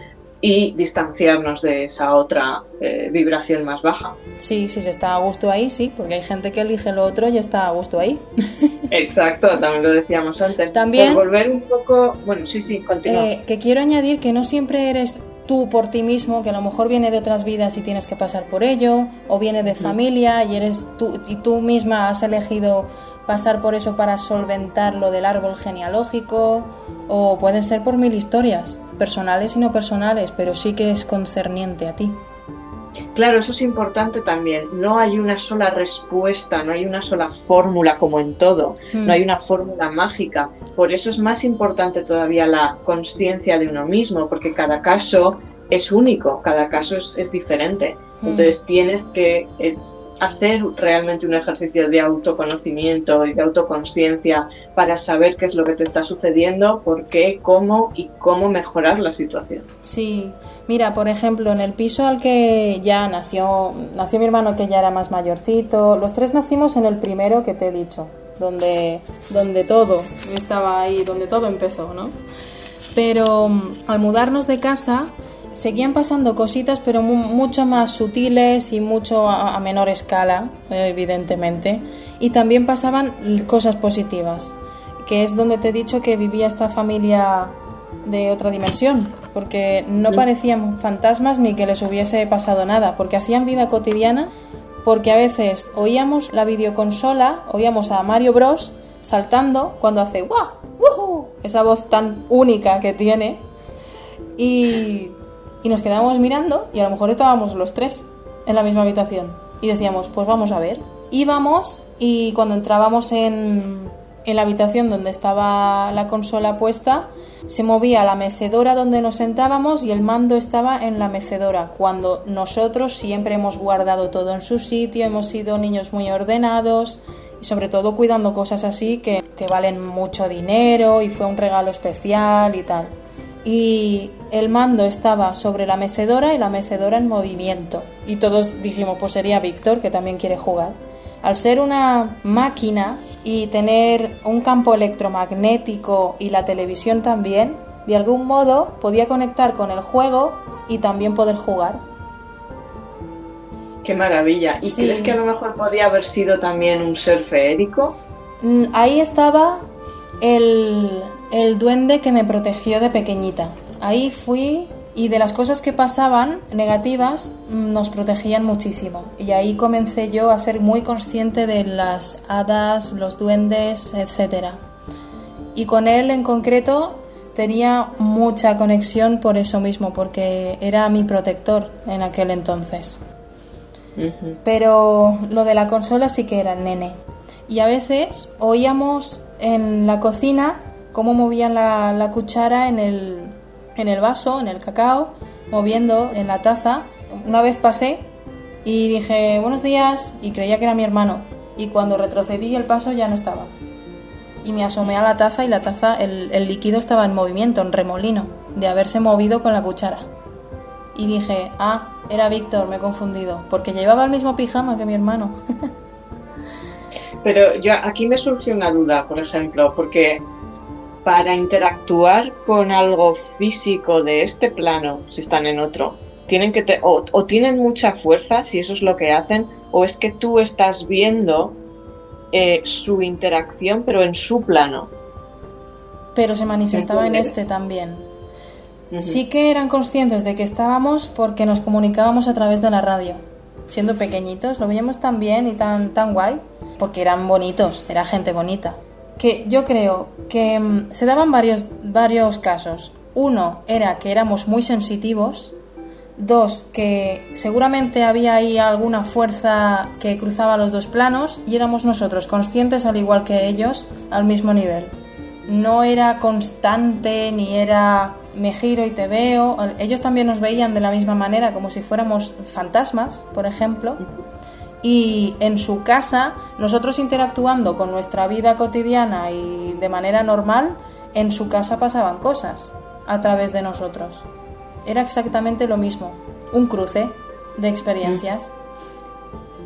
y distanciarnos de esa otra eh, vibración más baja. Sí, si se está a gusto ahí, sí, porque hay gente que elige lo otro y está a gusto ahí. Exacto, también lo decíamos antes. También- Por volver un poco, bueno, sí, sí, continúa. Eh, que quiero añadir que no siempre eres tú por ti mismo, que a lo mejor viene de otras vidas y tienes que pasar por ello, o viene de familia y eres tú y tú misma has elegido pasar por eso para solventar lo del árbol genealógico, o puede ser por mil historias, personales y no personales, pero sí que es concerniente a ti. Claro, eso es importante también. No hay una sola respuesta, no hay una sola fórmula como en todo, Mm. no hay una fórmula mágica. Por eso es más importante todavía la conciencia de uno mismo, porque cada caso es único, cada caso es, es diferente. Mm. Entonces tienes que es, hacer realmente un ejercicio de autoconocimiento y de autoconciencia para saber qué es lo que te está sucediendo, por qué, cómo y cómo mejorar la situación. Sí, mira, por ejemplo, en el piso al que ya nació, nació mi hermano que ya era más mayorcito, los tres nacimos en el primero que te he dicho, donde, donde todo estaba ahí, donde todo empezó, ¿no? Pero mm, al mudarnos de casa seguían pasando cositas, pero mu- mucho más sutiles y mucho a, a menor escala, evidentemente. Y también pasaban cosas positivas, que es donde te he dicho que vivía esta familia de otra dimensión, porque no parecían fantasmas ni que les hubiese pasado nada, porque hacían vida cotidiana, porque a veces oíamos la videoconsola, oíamos a Mario Bros saltando cuando hace ¡guau! ¡Wuhu! esa voz tan única que tiene y, y nos quedábamos mirando y a lo mejor estábamos los tres en la misma habitación. Y decíamos pues vamos a ver íbamos y cuando entrábamos en, en la habitación donde estaba la consola puesta se movía la mecedora donde nos sentábamos y el mando estaba en la mecedora cuando nosotros siempre hemos guardado todo en su sitio hemos sido niños muy ordenados y sobre todo cuidando cosas así que, que valen mucho dinero y fue un regalo especial y tal. Y el mando estaba sobre la mecedora y la mecedora en movimiento. Y todos dijimos, pues sería Víctor, que también quiere jugar. Al ser una máquina y tener un campo electromagnético y la televisión también, de algún modo podía conectar con el juego y también poder jugar. Qué maravilla. ¿Y Sí. crees que a lo mejor podía haber sido también un ser feérico? Mm, Ahí estaba el, el duende que me protegió de pequeñita. Ahí fui y de las cosas que pasaban negativas mm, nos protegían muchísimo. Y ahí comencé yo a ser muy consciente de las hadas, los duendes, etc. Y con él en concreto tenía mucha conexión por eso mismo, porque era mi protector en aquel entonces pero lo de la consola sí que era el nene. Y a veces oíamos en la cocina cómo movían la, la cuchara en el, en el vaso, en el cacao, moviendo en la taza. Una vez pasé y dije buenos días y creía que era mi hermano. Y cuando retrocedí el paso ya no estaba. y me asomé a la taza y la taza, el, líquido estaba en movimiento, en remolino, de haberse movido con la cuchara. Y dije, ah, era Víctor, me he confundido, porque llevaba el mismo pijama que mi hermano. Pero yo aquí me surge una duda, por ejemplo, porque para interactuar con algo físico de este plano, si están en otro, tienen que o, tienen mucha fuerza, si eso es lo que hacen, o es que tú estás viendo eh, su interacción, pero en su plano. Pero se manifestaba en este también. Sí que eran conscientes de que estábamos porque nos comunicábamos a través de la radio. Siendo pequeñitos, lo veíamos tan bien y tan, tan guay, porque eran bonitos, era gente bonita. Que yo creo que mm, se daban varios, varios casos. Uno era que éramos muy sensitivos. Dos, que seguramente había ahí alguna fuerza que cruzaba los dos planos y éramos nosotros conscientes al igual que ellos al mismo nivel. No era constante ni era me giro y te veo. Ellos también nos veían de la misma manera, como si fuéramos fantasmas, por ejemplo. Y en su casa, nosotros interactuando con nuestra vida cotidiana y de manera normal, en su casa pasaban cosas a través de nosotros. Era exactamente lo mismo, un cruce de experiencias.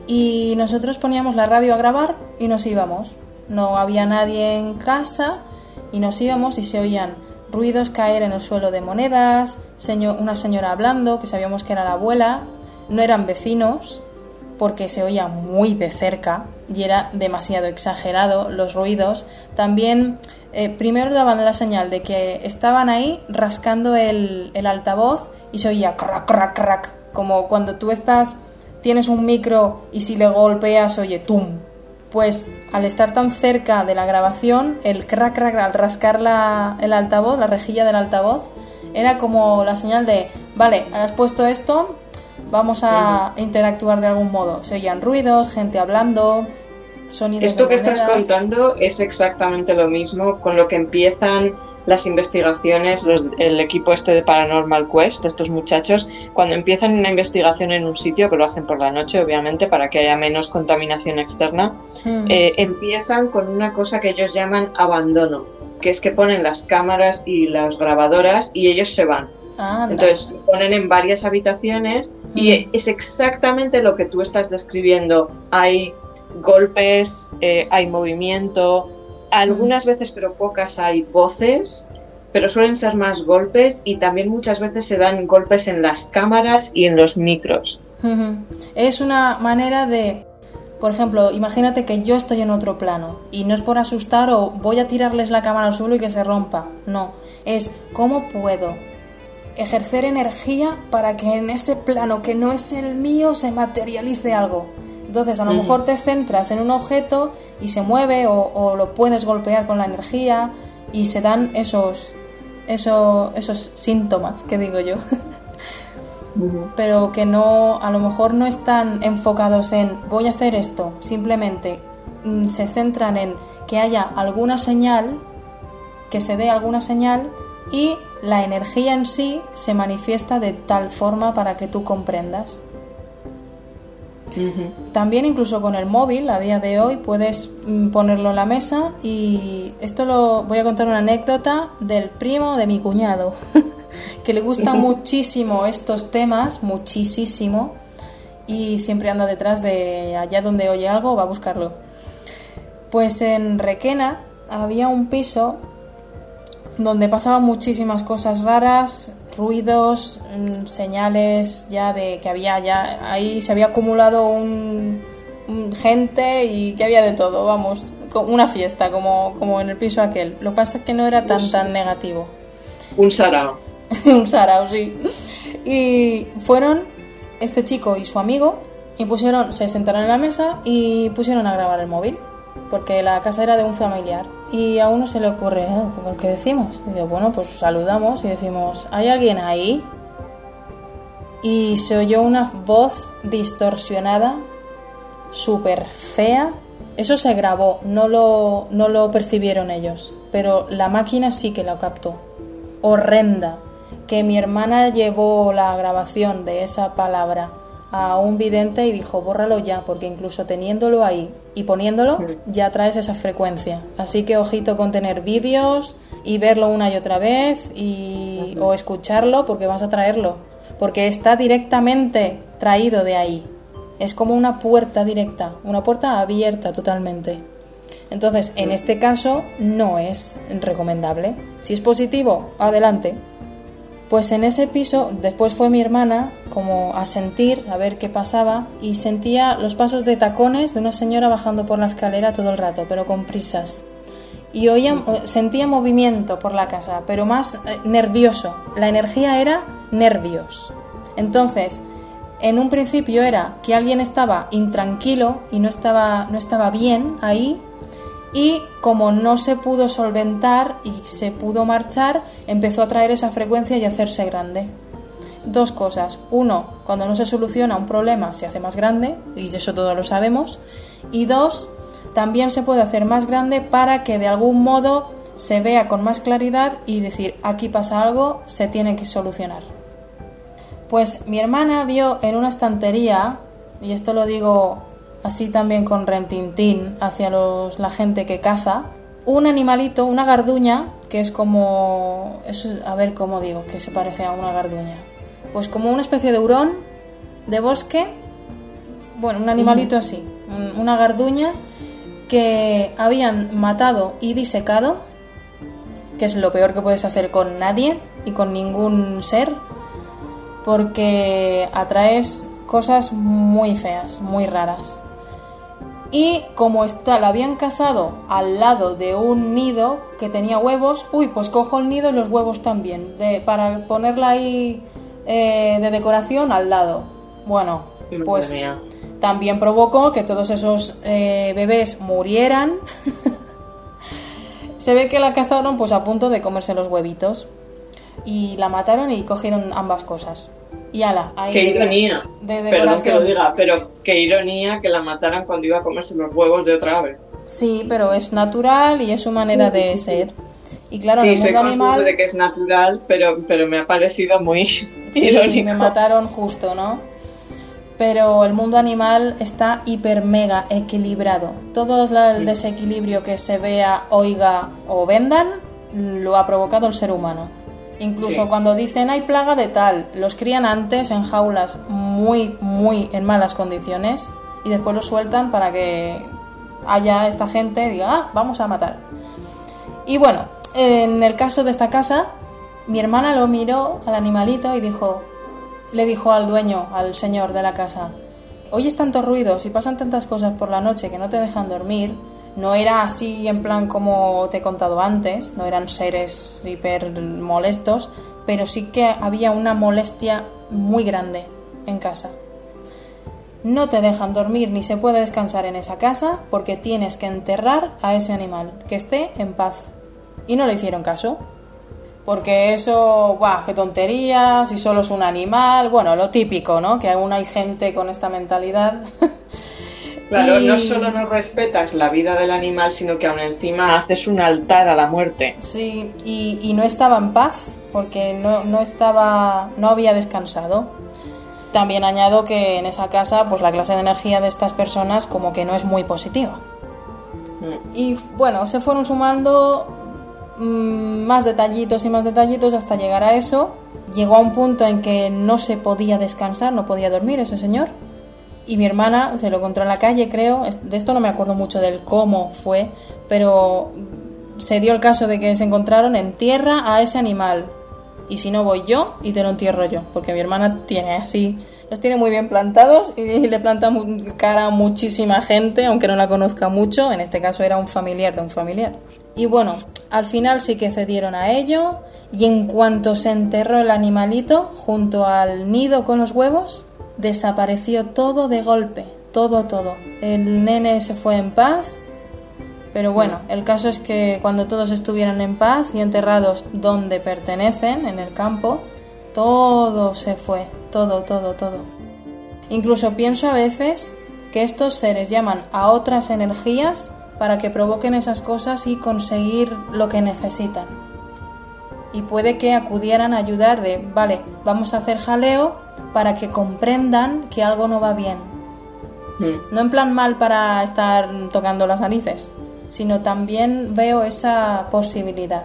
Y nosotros poníamos la radio a grabar y nos íbamos. No había nadie en casa y nos íbamos y se oían ruidos caer en el suelo de monedas, una señora hablando, que sabíamos que era la abuela, no eran vecinos, porque se oía muy de cerca y era demasiado exagerado los ruidos. También eh, primero daban la señal de que estaban ahí rascando el, el altavoz y se oía crack, crack, crack, como cuando tú estás, tienes un micro y si le golpeas oye tum, pues al estar tan cerca de la grabación, el crack crack al rascar la, el altavoz, la rejilla del altavoz, era como la señal de, vale, has puesto esto, vamos a interactuar de algún modo. Se oían ruidos, gente hablando, sonidos. Esto que estás contando es exactamente lo mismo con lo que empiezan las investigaciones, el equipo este de Paranormal Quest, estos muchachos, cuando empiezan una investigación en un sitio, que lo hacen por la noche, obviamente, para que haya menos contaminación externa, hmm. eh, empiezan con una cosa que ellos llaman abandono, que es que ponen las cámaras y las grabadoras y ellos se van. Entonces ponen en varias habitaciones y es exactamente lo que tú estás describiendo. Hay golpes, eh, hay movimiento, algunas veces, pero pocas, hay voces, pero suelen ser más golpes y también muchas veces se dan golpes en las cámaras y en los micros. Es una manera de, por ejemplo, imagínate que yo estoy en otro plano y no es por asustar o voy a tirarles la cámara al suelo y que se rompa, no, es cómo puedo ejercer energía para que en ese plano que no es el mío se materialice algo. Entonces, a lo mejor te centras en un objeto y se mueve o, lo puedes golpear con la energía y se dan esos, esos, esos síntomas, que digo yo. Pero que no, a lo mejor no están enfocados en voy a hacer esto, simplemente mm, se centran en que haya alguna señal, que se dé alguna señal y la energía en sí se manifiesta de tal forma para que tú comprendas. También incluso con el móvil, a día de hoy, puedes mm, ponerlo en la mesa y esto lo voy a contar una anécdota del primo de mi cuñado, que le gusta muchísimo estos temas, muchísimo, y siempre anda detrás de allá donde oye algo, va a buscarlo. Pues en Requena había un piso donde pasaban muchísimas cosas raras, ruidos, mm, señales ya de que había ya ahí se había acumulado un, gente y que había de todo, vamos, una fiesta como, como en el piso aquel. Lo que pasa es que no era tan tan negativo. Un sarao. un sarao, sí. Y fueron este chico y su amigo y pusieron, se sentaron en la mesa y pusieron a grabar el móvil porque la casa era de un familiar. Y a uno se le ocurre, oh, ¿qué decimos? Y bueno, pues saludamos y decimos, ¿hay alguien ahí? Y se oyó una voz distorsionada, súper fea. Eso se grabó, no lo, no lo percibieron ellos, pero la máquina sí que lo captó. Horrenda. Que mi hermana llevó la grabación de esa palabra a un vidente y dijo, bórralo ya, porque incluso teniéndolo ahí y poniéndolo, ya traes esa frecuencia. Así que ojito con tener vídeos y verlo una y otra vez y, o escucharlo porque vas a traerlo, porque está directamente traído de ahí. Es como una puerta directa, una puerta abierta totalmente. Entonces, en este caso no es recomendable. Si es positivo, adelante. Pues en ese piso después fue mi hermana como a sentir, a ver qué pasaba, y sentía los pasos de tacones de una señora bajando por la escalera todo el rato, pero con prisas. Y oía, sentía movimiento por la casa, pero más eh, nervioso. La energía era nervios. Entonces, en un principio era que alguien estaba intranquilo y no estaba, no estaba bien ahí, y como no se pudo solventar y se pudo marchar, empezó a traer esa frecuencia y a hacerse grande. Dos cosas. Uno, cuando no se soluciona un problema se hace más grande, y eso todos lo sabemos. Y dos, también se puede hacer más grande para que de algún modo se vea con más claridad y decir, aquí pasa algo, se tiene que solucionar. Pues mi hermana vio en una estantería, y esto lo digo así también con rentintín hacia los, la gente que caza, un animalito, una garduña, que es como, a ver cómo digo, que se parece a una garduña, pues como una especie de hurón de bosque, bueno, un animalito así, una garduña que habían matado y disecado, que es lo peor que puedes hacer con nadie y con ningún ser, porque atraes cosas muy feas, muy raras y como está, la habían cazado al lado de un nido que tenía huevos, uy, pues cojo el nido y los huevos también, de, para ponerla ahí eh, de decoración al lado. Bueno, pues también provocó que todos esos eh, bebés murieran. Se ve que la cazaron pues a punto de comerse los huevitos. Y la mataron y cogieron ambas cosas. Y ala, ahí Qué ironía. Perdón que lo diga, pero qué ironía que la mataran cuando iba a comerse los huevos de otra ave. Sí, pero es natural y es su manera de ser. Y claro, sí, soy animal... de que es natural, pero, pero me ha parecido muy sí, irónico. me mataron justo, ¿no? Pero el mundo animal está hiper mega equilibrado. Todo el desequilibrio que se vea, oiga o vendan lo ha provocado el ser humano. Incluso cuando dicen hay plaga de tal, los crían antes en jaulas muy, muy en malas condiciones y después los sueltan para que haya esta gente diga, ah, vamos a matar. Y bueno, en el caso de esta casa, mi hermana lo miró al animalito y dijo, le dijo al dueño, al señor de la casa, oyes tantos ruidos y pasan tantas cosas por la noche que no te dejan dormir, no era así en plan como te he contado antes, no eran seres hiper molestos, pero sí que había una molestia muy grande en casa. No te dejan dormir ni se puede descansar en esa casa porque tienes que enterrar a ese animal, que esté en paz. Y no le hicieron caso. Porque eso, ¡buah! ¡Qué tonterías! Si solo es un animal. Bueno, lo típico, ¿no? Que aún hay gente con esta mentalidad Claro, no solo no respetas la vida del animal, sino que aún encima haces un altar a la muerte. Sí, y, no estaba en paz porque no, no, estaba, no había descansado. También añado que en esa casa, pues la clase de energía de estas personas como que no es muy positiva. Mm. Y bueno, se fueron sumando mm, más detallitos y más detallitos hasta llegar a eso. Llegó a un punto en que no se podía descansar, no podía dormir ese señor y mi hermana se lo encontró en la calle, creo. De esto no me acuerdo mucho del cómo fue, pero se dio el caso de que se encontraron en tierra a ese animal. Y si no voy yo y te lo entierro yo, porque mi hermana tiene así, los tiene muy bien plantados y le planta cara a muchísima gente, aunque no la conozca mucho. En este caso era un familiar de un familiar. Y bueno, al final sí que cedieron a ello y en cuanto se enterró el animalito junto al nido con los huevos, desapareció todo de golpe, todo, todo. El nene se fue en paz, pero bueno, el caso es que cuando todos estuvieran en paz y enterrados donde pertenecen, en el campo, todo se fue, todo, todo, todo. Incluso pienso a veces que estos seres llaman a otras energías para que provoquen esas cosas y conseguir lo que necesitan. Y puede que acudieran a ayudar de, vale, vamos a hacer jaleo, para que comprendan que algo no va bien. Mm. No en plan mal para estar tocando las narices, sino también veo esa posibilidad.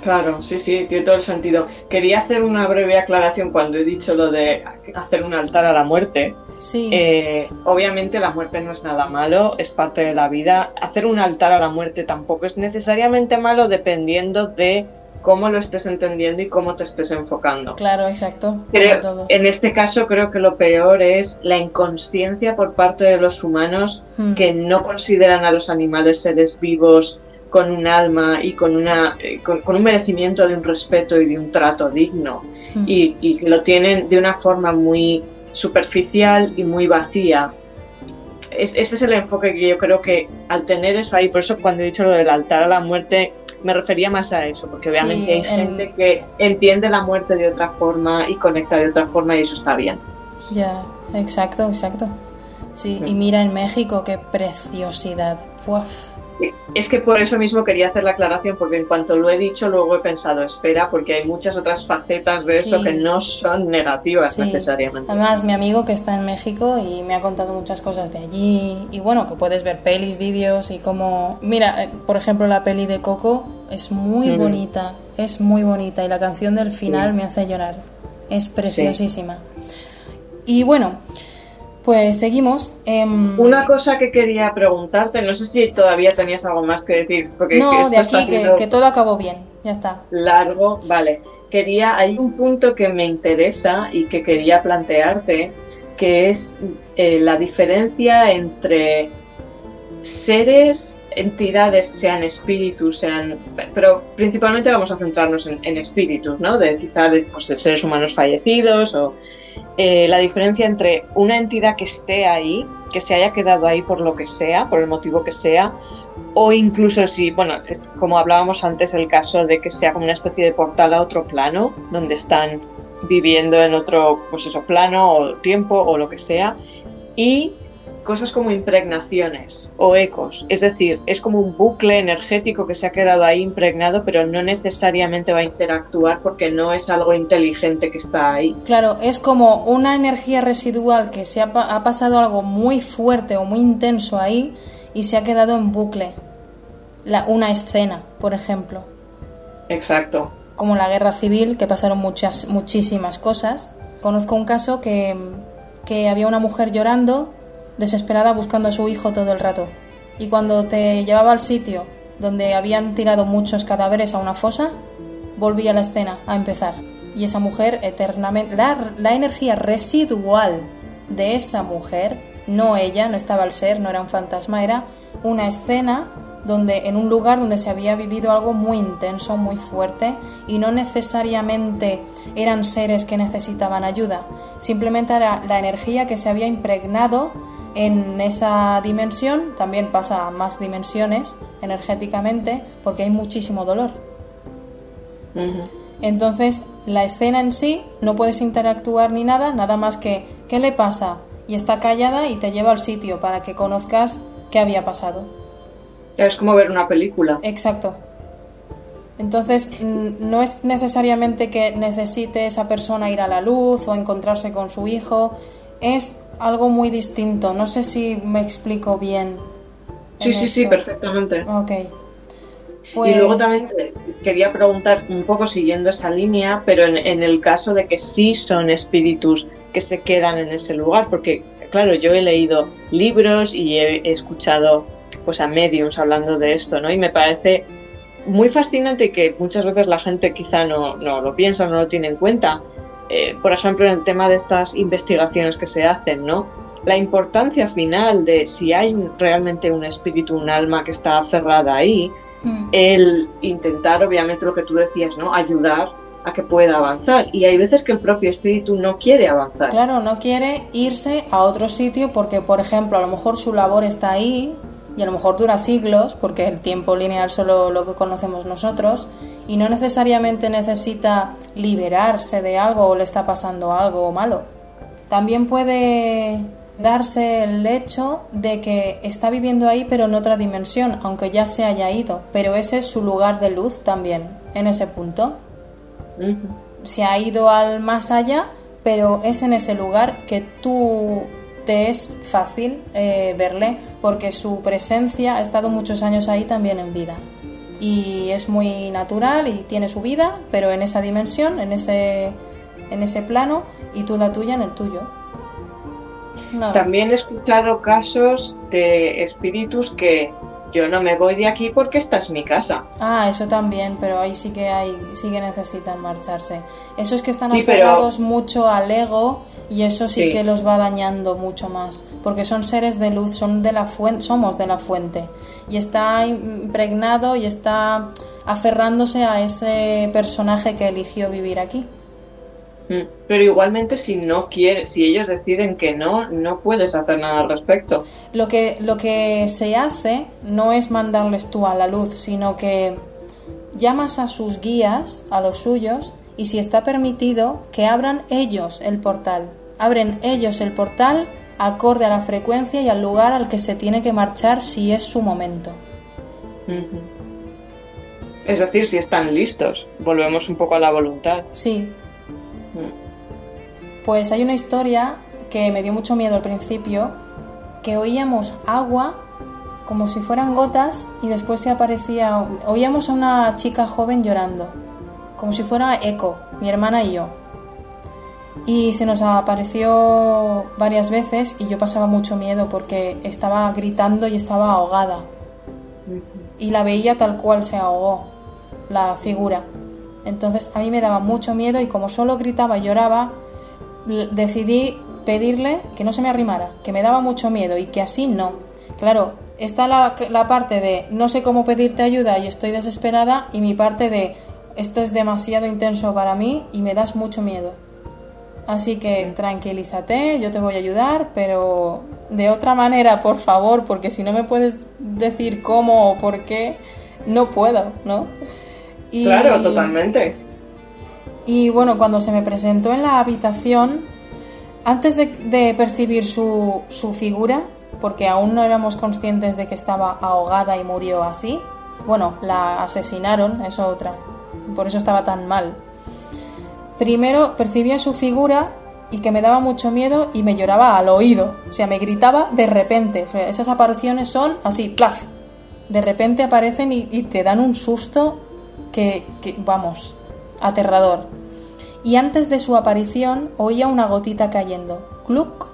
Claro, sí, sí, tiene todo el sentido. Quería hacer una breve aclaración cuando he dicho lo de hacer un altar a la muerte. Sí, Eh, obviamente la muerte no es nada malo, es parte de la vida. Hacer un altar a la muerte tampoco es necesariamente malo dependiendo de cómo lo estés entendiendo y cómo te estés enfocando. claro, exacto. Creo- todo. en este caso creo que lo peor es la inconsciencia por parte de los humanos Mm. que no consideran a los animales seres vivos con un alma y con, una, eh, con, con un merecimiento de un respeto y de un trato digno Mm. y, y que lo tienen de una forma muy superficial y muy vacía. Es- ese es el enfoque que yo creo que al tener eso ahí, por eso cuando he dicho lo del altar a la muerte, me refería más a eso, porque Sí, obviamente hay en- gente que entiende la muerte de otra forma y conecta de otra forma y eso está bien. Ya, exacto, exacto. Sí, y mira en México qué preciosidad. Puaf. Es que por eso mismo quería hacer la aclaración, porque en cuanto lo he dicho, luego he pensado, espera, porque hay muchas otras facetas de eso Sí. que no son negativas Sí. necesariamente. Además, mi amigo que está en México y me ha contado muchas cosas de allí. Y bueno, que puedes ver pelis, vídeos y como... Mira, eh, por ejemplo, la peli de Coco es muy bonita. Es muy bonita. Y la canción del final me hace llorar. Es preciosísima. Y bueno, pues seguimos. Em, Una cosa que quería preguntarte, no sé si todavía tenías algo más que decir, porque no, esto de está aquí, que, siendo que todo acabó bien. Ya está. largo. Vale, quería, hay un punto que me interesa y que quería plantearte, que es eh, la diferencia entre seres, entidades, sean espíritus, sean, pero principalmente vamos a centrarnos en, espíritus, ¿no? De quizá de, pues, de seres humanos fallecidos o eh, la diferencia entre una entidad que esté ahí, que se haya quedado ahí por lo que sea, por el motivo que sea, o incluso si, bueno, como hablábamos antes, el caso de que sea como una especie de portal a otro plano, donde están viviendo en otro, pues eso, plano o tiempo o lo que sea, y cosas como impregnaciones o ecos, es decir, es como un bucle energético que se ha quedado ahí impregnado, pero no necesariamente va a interactuar porque no es algo inteligente que está ahí. Claro, es como una energía residual que se ha, ha pasado algo muy fuerte o muy intenso ahí y se ha quedado en bucle. La- una escena, por ejemplo, Exacto. como la guerra civil, que pasaron muchas, muchísimas cosas. Conozco un caso que, que había una mujer llorando, desesperada, buscando a su hijo todo el rato. Y cuando te llevaba al sitio donde habían tirado muchos cadáveres a una fosa, volvía la escena a empezar. Y esa mujer eternamente... La, la energía residual de esa mujer, no ella, no estaba el ser, no era un fantasma, era una escena donde en un lugar donde se había vivido algo muy intenso, muy fuerte y no necesariamente eran seres que necesitaban ayuda, simplemente era la energía que se había impregnado en esa dimensión, también pasa a más dimensiones energéticamente porque hay muchísimo dolor. Entonces, la escena en sí no puedes interactuar ni nada, nada más que ¿qué le pasa? Y está callada y te lleva al sitio para que conozcas qué había pasado. Es como ver una película. Exacto. Entonces, no es necesariamente que necesite esa persona ir a la luz o encontrarse con su hijo, es algo muy distinto. No sé si me explico bien. Sí, sí, sí, perfectamente. Ok. Y Pues- luego también te- quería preguntar un poco siguiendo esa línea, pero en, en el caso de que sí son espíritus que se quedan en ese lugar, porque claro, yo he leído libros y he, he escuchado pues a mediums hablando de esto, ¿no? Y me parece muy fascinante que muchas veces la gente quizá no, no lo piensa o no lo tiene en cuenta. Eh, por ejemplo, en el tema de estas investigaciones que se hacen, ¿no? La importancia final de si hay realmente un espíritu, un alma que está aferrada ahí, Mm. el intentar, obviamente, lo que tú decías, ¿no? Ayudar a que pueda avanzar. Y hay veces que el propio espíritu no quiere avanzar. Claro, no quiere irse a otro sitio porque, por ejemplo, a lo mejor su labor está ahí y a lo mejor dura siglos, porque el tiempo lineal solo lo que conocemos nosotros, y no necesariamente necesita liberarse de algo o le está pasando algo malo. También puede darse el hecho de que está viviendo ahí pero en otra dimensión, aunque ya se haya ido, pero ese es su lugar de luz también, en ese punto se ha ido al más allá, pero es en ese lugar que tú te es fácil eh, verle porque su presencia ha estado muchos años ahí también en vida. Y es muy natural y tiene su vida, pero en esa dimensión, en ese, en ese plano, y tú la tuya en el tuyo. También he escuchado casos de espíritus que yo no me voy de aquí porque esta es mi casa. Ah, eso también, pero ahí sí que hay, sí que necesitan marcharse. Eso es que están aferrados mucho al ego y eso sí, que los va dañando mucho más, porque son seres de luz, son de la fuente, somos de la fuente y está impregnado y está aferrándose a ese personaje que eligió vivir aquí. Mm. Pero igualmente si no quieres, si ellos deciden que no, no puedes hacer nada al respecto. Lo que, lo que se hace no es mandarles tú a la luz, sino que llamas a sus guías, a los suyos, y si está permitido, que abran ellos el portal. Abren ellos el portal acorde a la frecuencia y al lugar al que se tiene que marchar si es su momento. Es decir, si están listos. Volvemos un poco a la voluntad. Sí, pues hay una historia que me dio mucho miedo al principio, que oíamos agua como si fueran gotas y después se aparecía, oíamos a una chica joven llorando, como si fuera eco, mi hermana y yo. Y se nos apareció varias veces y yo pasaba mucho miedo porque estaba gritando y estaba ahogada. Y la veía tal cual se ahogó, la figura. Entonces a mí me daba mucho miedo y como solo gritaba y lloraba, decidí pedirle que no se me arrimara, que me daba mucho miedo y que así no. Claro, está la, la, parte de no sé cómo pedirte ayuda y estoy desesperada y mi parte de esto es demasiado intenso para mí y me das mucho miedo. Así que tranquilízate, yo te voy a ayudar, pero de otra manera, por favor, porque si no me puedes decir cómo o por qué, no puedo, ¿no? Claro, totalmente. Y bueno, cuando se me presentó en la habitación, antes de, percibir su, su, figura, porque aún no éramos conscientes de que estaba ahogada y murió así, bueno, la asesinaron, eso otra, por eso estaba tan mal. Primero percibía su figura y que me daba mucho miedo y me lloraba al oído, o sea, me gritaba de repente. esas apariciones son así, plaf, de repente aparecen y, te dan un susto que, vamos, aterrador. Y antes de su aparición oía una gotita cayendo. ¡Cluc!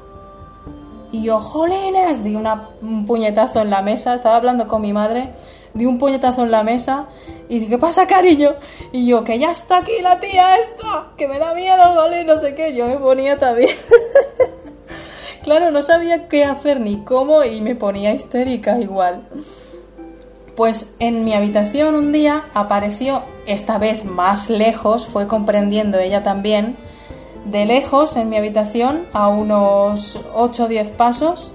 Y yo, ¡jolines! Un puñetazo en la mesa. Estaba hablando con mi madre. Di un puñetazo en la mesa. Y dije, ¿qué pasa, cariño? Y yo, que ya está aquí la tía esta. Que me da miedo, jolín, no sé qué. Yo me ponía también. claro, no sabía qué hacer ni cómo. Y me ponía histérica igual. Pues en mi habitación un día apareció, esta vez más lejos, fue comprendiendo ella también, de lejos en mi habitación, a unos 8 o 10 pasos,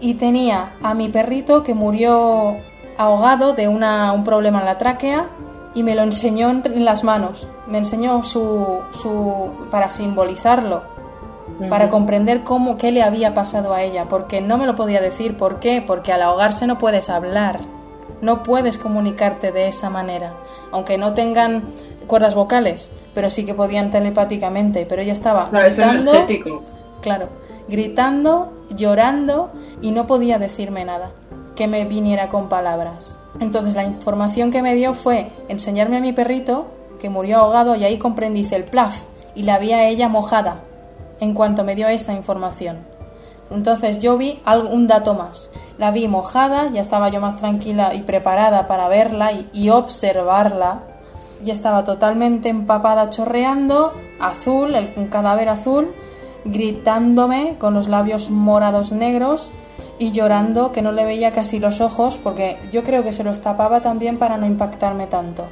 y tenía a mi perrito que murió ahogado de una, un problema en la tráquea y me lo enseñó en las manos, me enseñó su, su para simbolizarlo, para comprender cómo qué le había pasado a ella, porque no me lo podía decir, ¿por qué? Porque al ahogarse no puedes hablar. No puedes comunicarte de esa manera, aunque no tengan cuerdas vocales, pero sí que podían telepáticamente, pero ella estaba gritando, claro, gritando, llorando y no podía decirme nada que me viniera con palabras. Entonces la información que me dio fue enseñarme a mi perrito que murió ahogado y ahí comprendí el plaf y la vi a ella mojada en cuanto me dio esa información. Entonces yo vi un dato más. La vi mojada, ya estaba yo más tranquila y preparada para verla y, observarla. Ya estaba totalmente empapada, chorreando, azul, el, un cadáver azul, gritándome con los labios morados negros y llorando que no le veía casi los ojos porque yo creo que se los tapaba también para no impactarme tanto.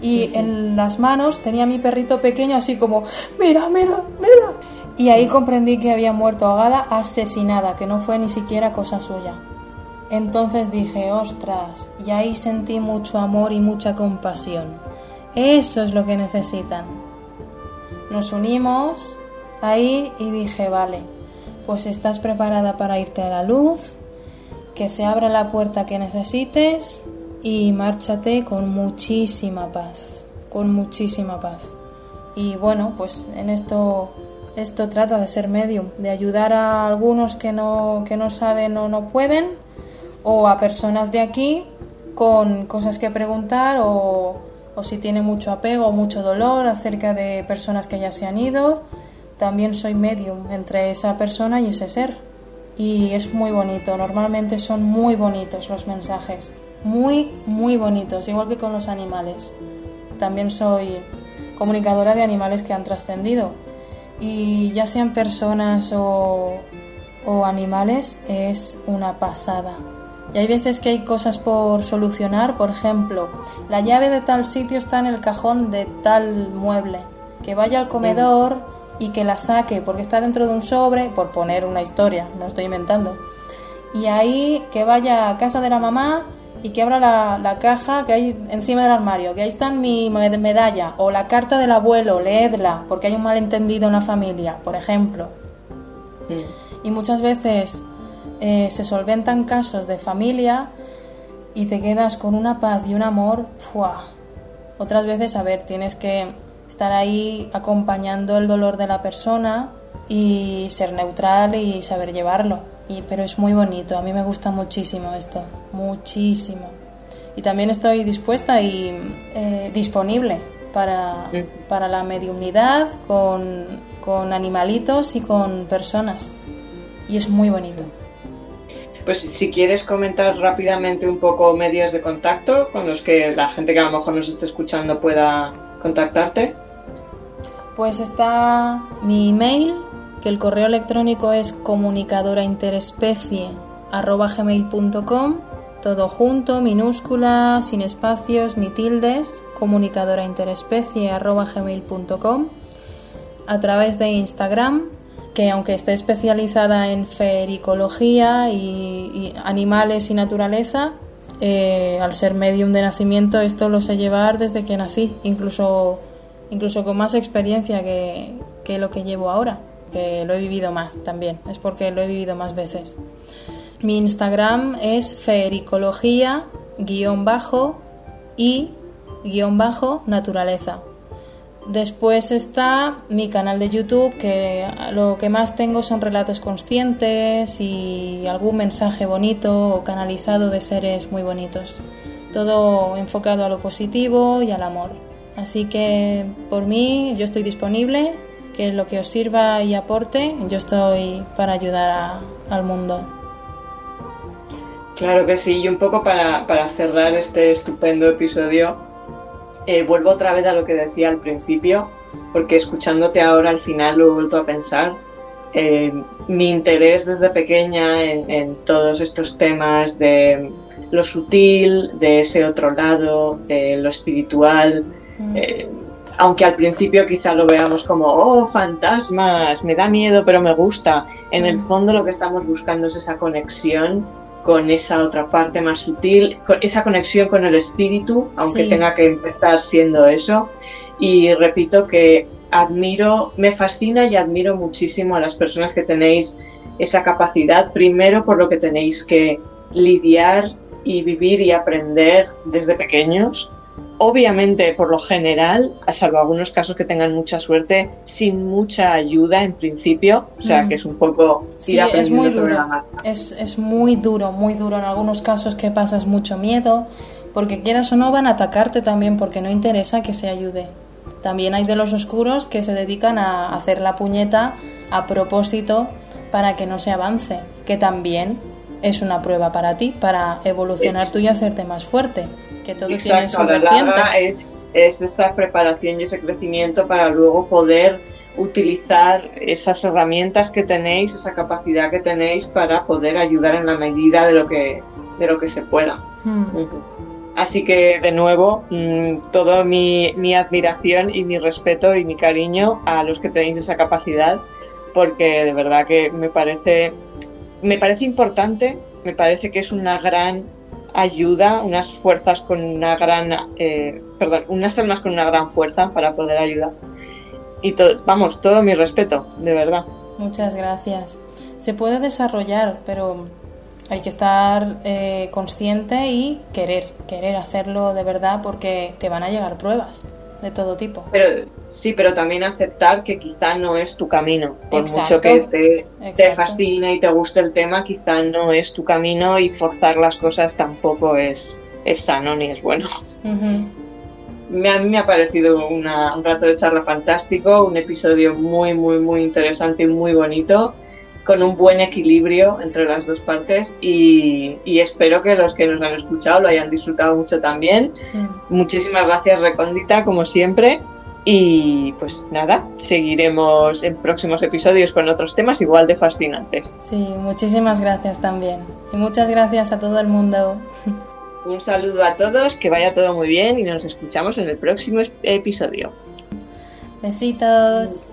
Y en las manos tenía mi perrito pequeño así como, mira, mira, mira. Y ahí comprendí que había muerto ahogada, asesinada, que no fue ni siquiera cosa suya. Entonces dije, ostras, y ahí sentí mucho amor y mucha compasión. Eso es lo que necesitan. Nos unimos ahí y dije, vale, pues estás preparada para irte a la luz, que se abra la puerta que necesites y márchate con muchísima paz, con muchísima paz. Y bueno, pues en esto esto trata de ser medium, de ayudar a algunos que no, que no saben o no pueden, o a personas de aquí con cosas que preguntar o, o si tiene mucho apego o mucho dolor acerca de personas que ya se han ido. También soy medium entre esa persona y ese ser. Y es muy bonito, normalmente son muy bonitos los mensajes, muy, muy bonitos, igual que con los animales. También soy comunicadora de animales que han trascendido y ya sean personas o, animales, es una pasada. Y hay veces que hay cosas por solucionar, por ejemplo, la llave de tal sitio está en el cajón de tal mueble. Que vaya al comedor y que la saque porque está dentro de un sobre, por poner una historia, no estoy inventando. Y ahí que vaya a casa de la mamá y que abra la, caja que hay encima del armario, que ahí está mi medalla, o la carta del abuelo, leedla, porque hay un malentendido en la familia, por ejemplo. Y muchas veces eh, se solventan casos de familia y te quedas con una paz y un amor. Otras veces, a ver, tienes que estar ahí acompañando el dolor de la persona y ser neutral y saber llevarlo pero es muy bonito, a mí me gusta muchísimo esto, muchísimo. Y también estoy dispuesta y eh, disponible para, mm. para, la mediunidad con, con animalitos y con personas. Y es muy bonito. Pues si quieres comentar rápidamente un poco medios de contacto con los que la gente que a lo mejor nos esté escuchando pueda contactarte. Pues está mi email, que el correo electrónico es comunicadorainterespecie.com, todo junto, minúscula, sin espacios ni tildes, comunicadorainterespecie.com, a través de Instagram, que aunque esté especializada en fericología y, animales y naturaleza, eh, al ser medium de nacimiento esto lo sé llevar desde que nací, incluso, incluso con más experiencia que lo que llevo ahora que lo he vivido más también, es porque lo he vivido más veces. Mi Instagram es fericología Después está mi canal de YouTube, que lo que más tengo son relatos conscientes y algún mensaje bonito o canalizado de seres muy bonitos. Todo enfocado a lo positivo y al amor. Así que por mí yo estoy disponible que lo que os sirva y aporte, yo estoy para ayudar al mundo. Claro que sí, y un poco para, cerrar este estupendo episodio, eh, vuelvo otra vez a lo que decía al principio, porque escuchándote ahora al final lo he vuelto a pensar. Eh, mi interés desde pequeña en, todos estos temas de lo sutil, de ese otro lado, de lo espiritual, mm. eh, aunque al principio quizá lo veamos como, oh, fantasmas, me da miedo, pero me gusta. En el mm. fondo lo que estamos buscando es esa conexión con esa otra parte más sutil, esa conexión con el espíritu, aunque tenga que empezar siendo eso. Y repito que admiro, me fascina y admiro muchísimo a las personas que tenéis esa capacidad, primero por lo que tenéis que lidiar y vivir y aprender desde pequeños, Obviamente, por lo general, a salvo algunos casos que tengan mucha suerte, sin mucha ayuda en principio, o sea mm. que es un poco ir es muy duro. Es, es muy duro, muy duro. En algunos casos que pasas mucho miedo, porque quieras o no van a atacarte también porque no interesa que se ayude. También hay de los oscuros que se dedican a hacer la puñeta a propósito para que no se avance, que también es una prueba para ti, para evolucionar tú y hacerte más fuerte que todo Exacto, la es, es esa preparación y ese crecimiento para luego poder utilizar esas herramientas que tenéis, esa capacidad que tenéis para poder ayudar en la medida de lo que, de lo que se pueda. Hmm. Así que de nuevo, mm, toda mi, mi, admiración y mi respeto y mi cariño a los que tenéis esa capacidad, porque de verdad que me parece, me parece importante, me parece que es una gran ayuda, unas fuerzas con una gran, eh, perdón, unas almas con una gran fuerza para poder ayudar. Y vamos, todo mi respeto, de verdad. Muchas gracias. Se puede desarrollar, pero hay que estar eh, consciente y querer, querer hacerlo de verdad porque te van a llegar pruebas. De todo tipo. Pero sí, pero también aceptar que quizá no es tu camino. Por mucho que te, te, fascine y te guste el tema, quizá no es tu camino y forzar las cosas tampoco es, es sano ni es bueno. me, a mí me ha parecido un rato de charla fantástico, un episodio muy, muy, muy interesante y muy bonito con un buen equilibrio entre las dos partes y, espero que los que nos han escuchado lo hayan disfrutado mucho también. Mm. Muchísimas gracias Recóndita, como siempre. Y pues nada, seguiremos en próximos episodios con otros temas igual de fascinantes. Sí, muchísimas gracias también. Y muchas gracias a todo el mundo. Un saludo a todos, que vaya todo muy bien y nos escuchamos en el próximo episodio. Besitos.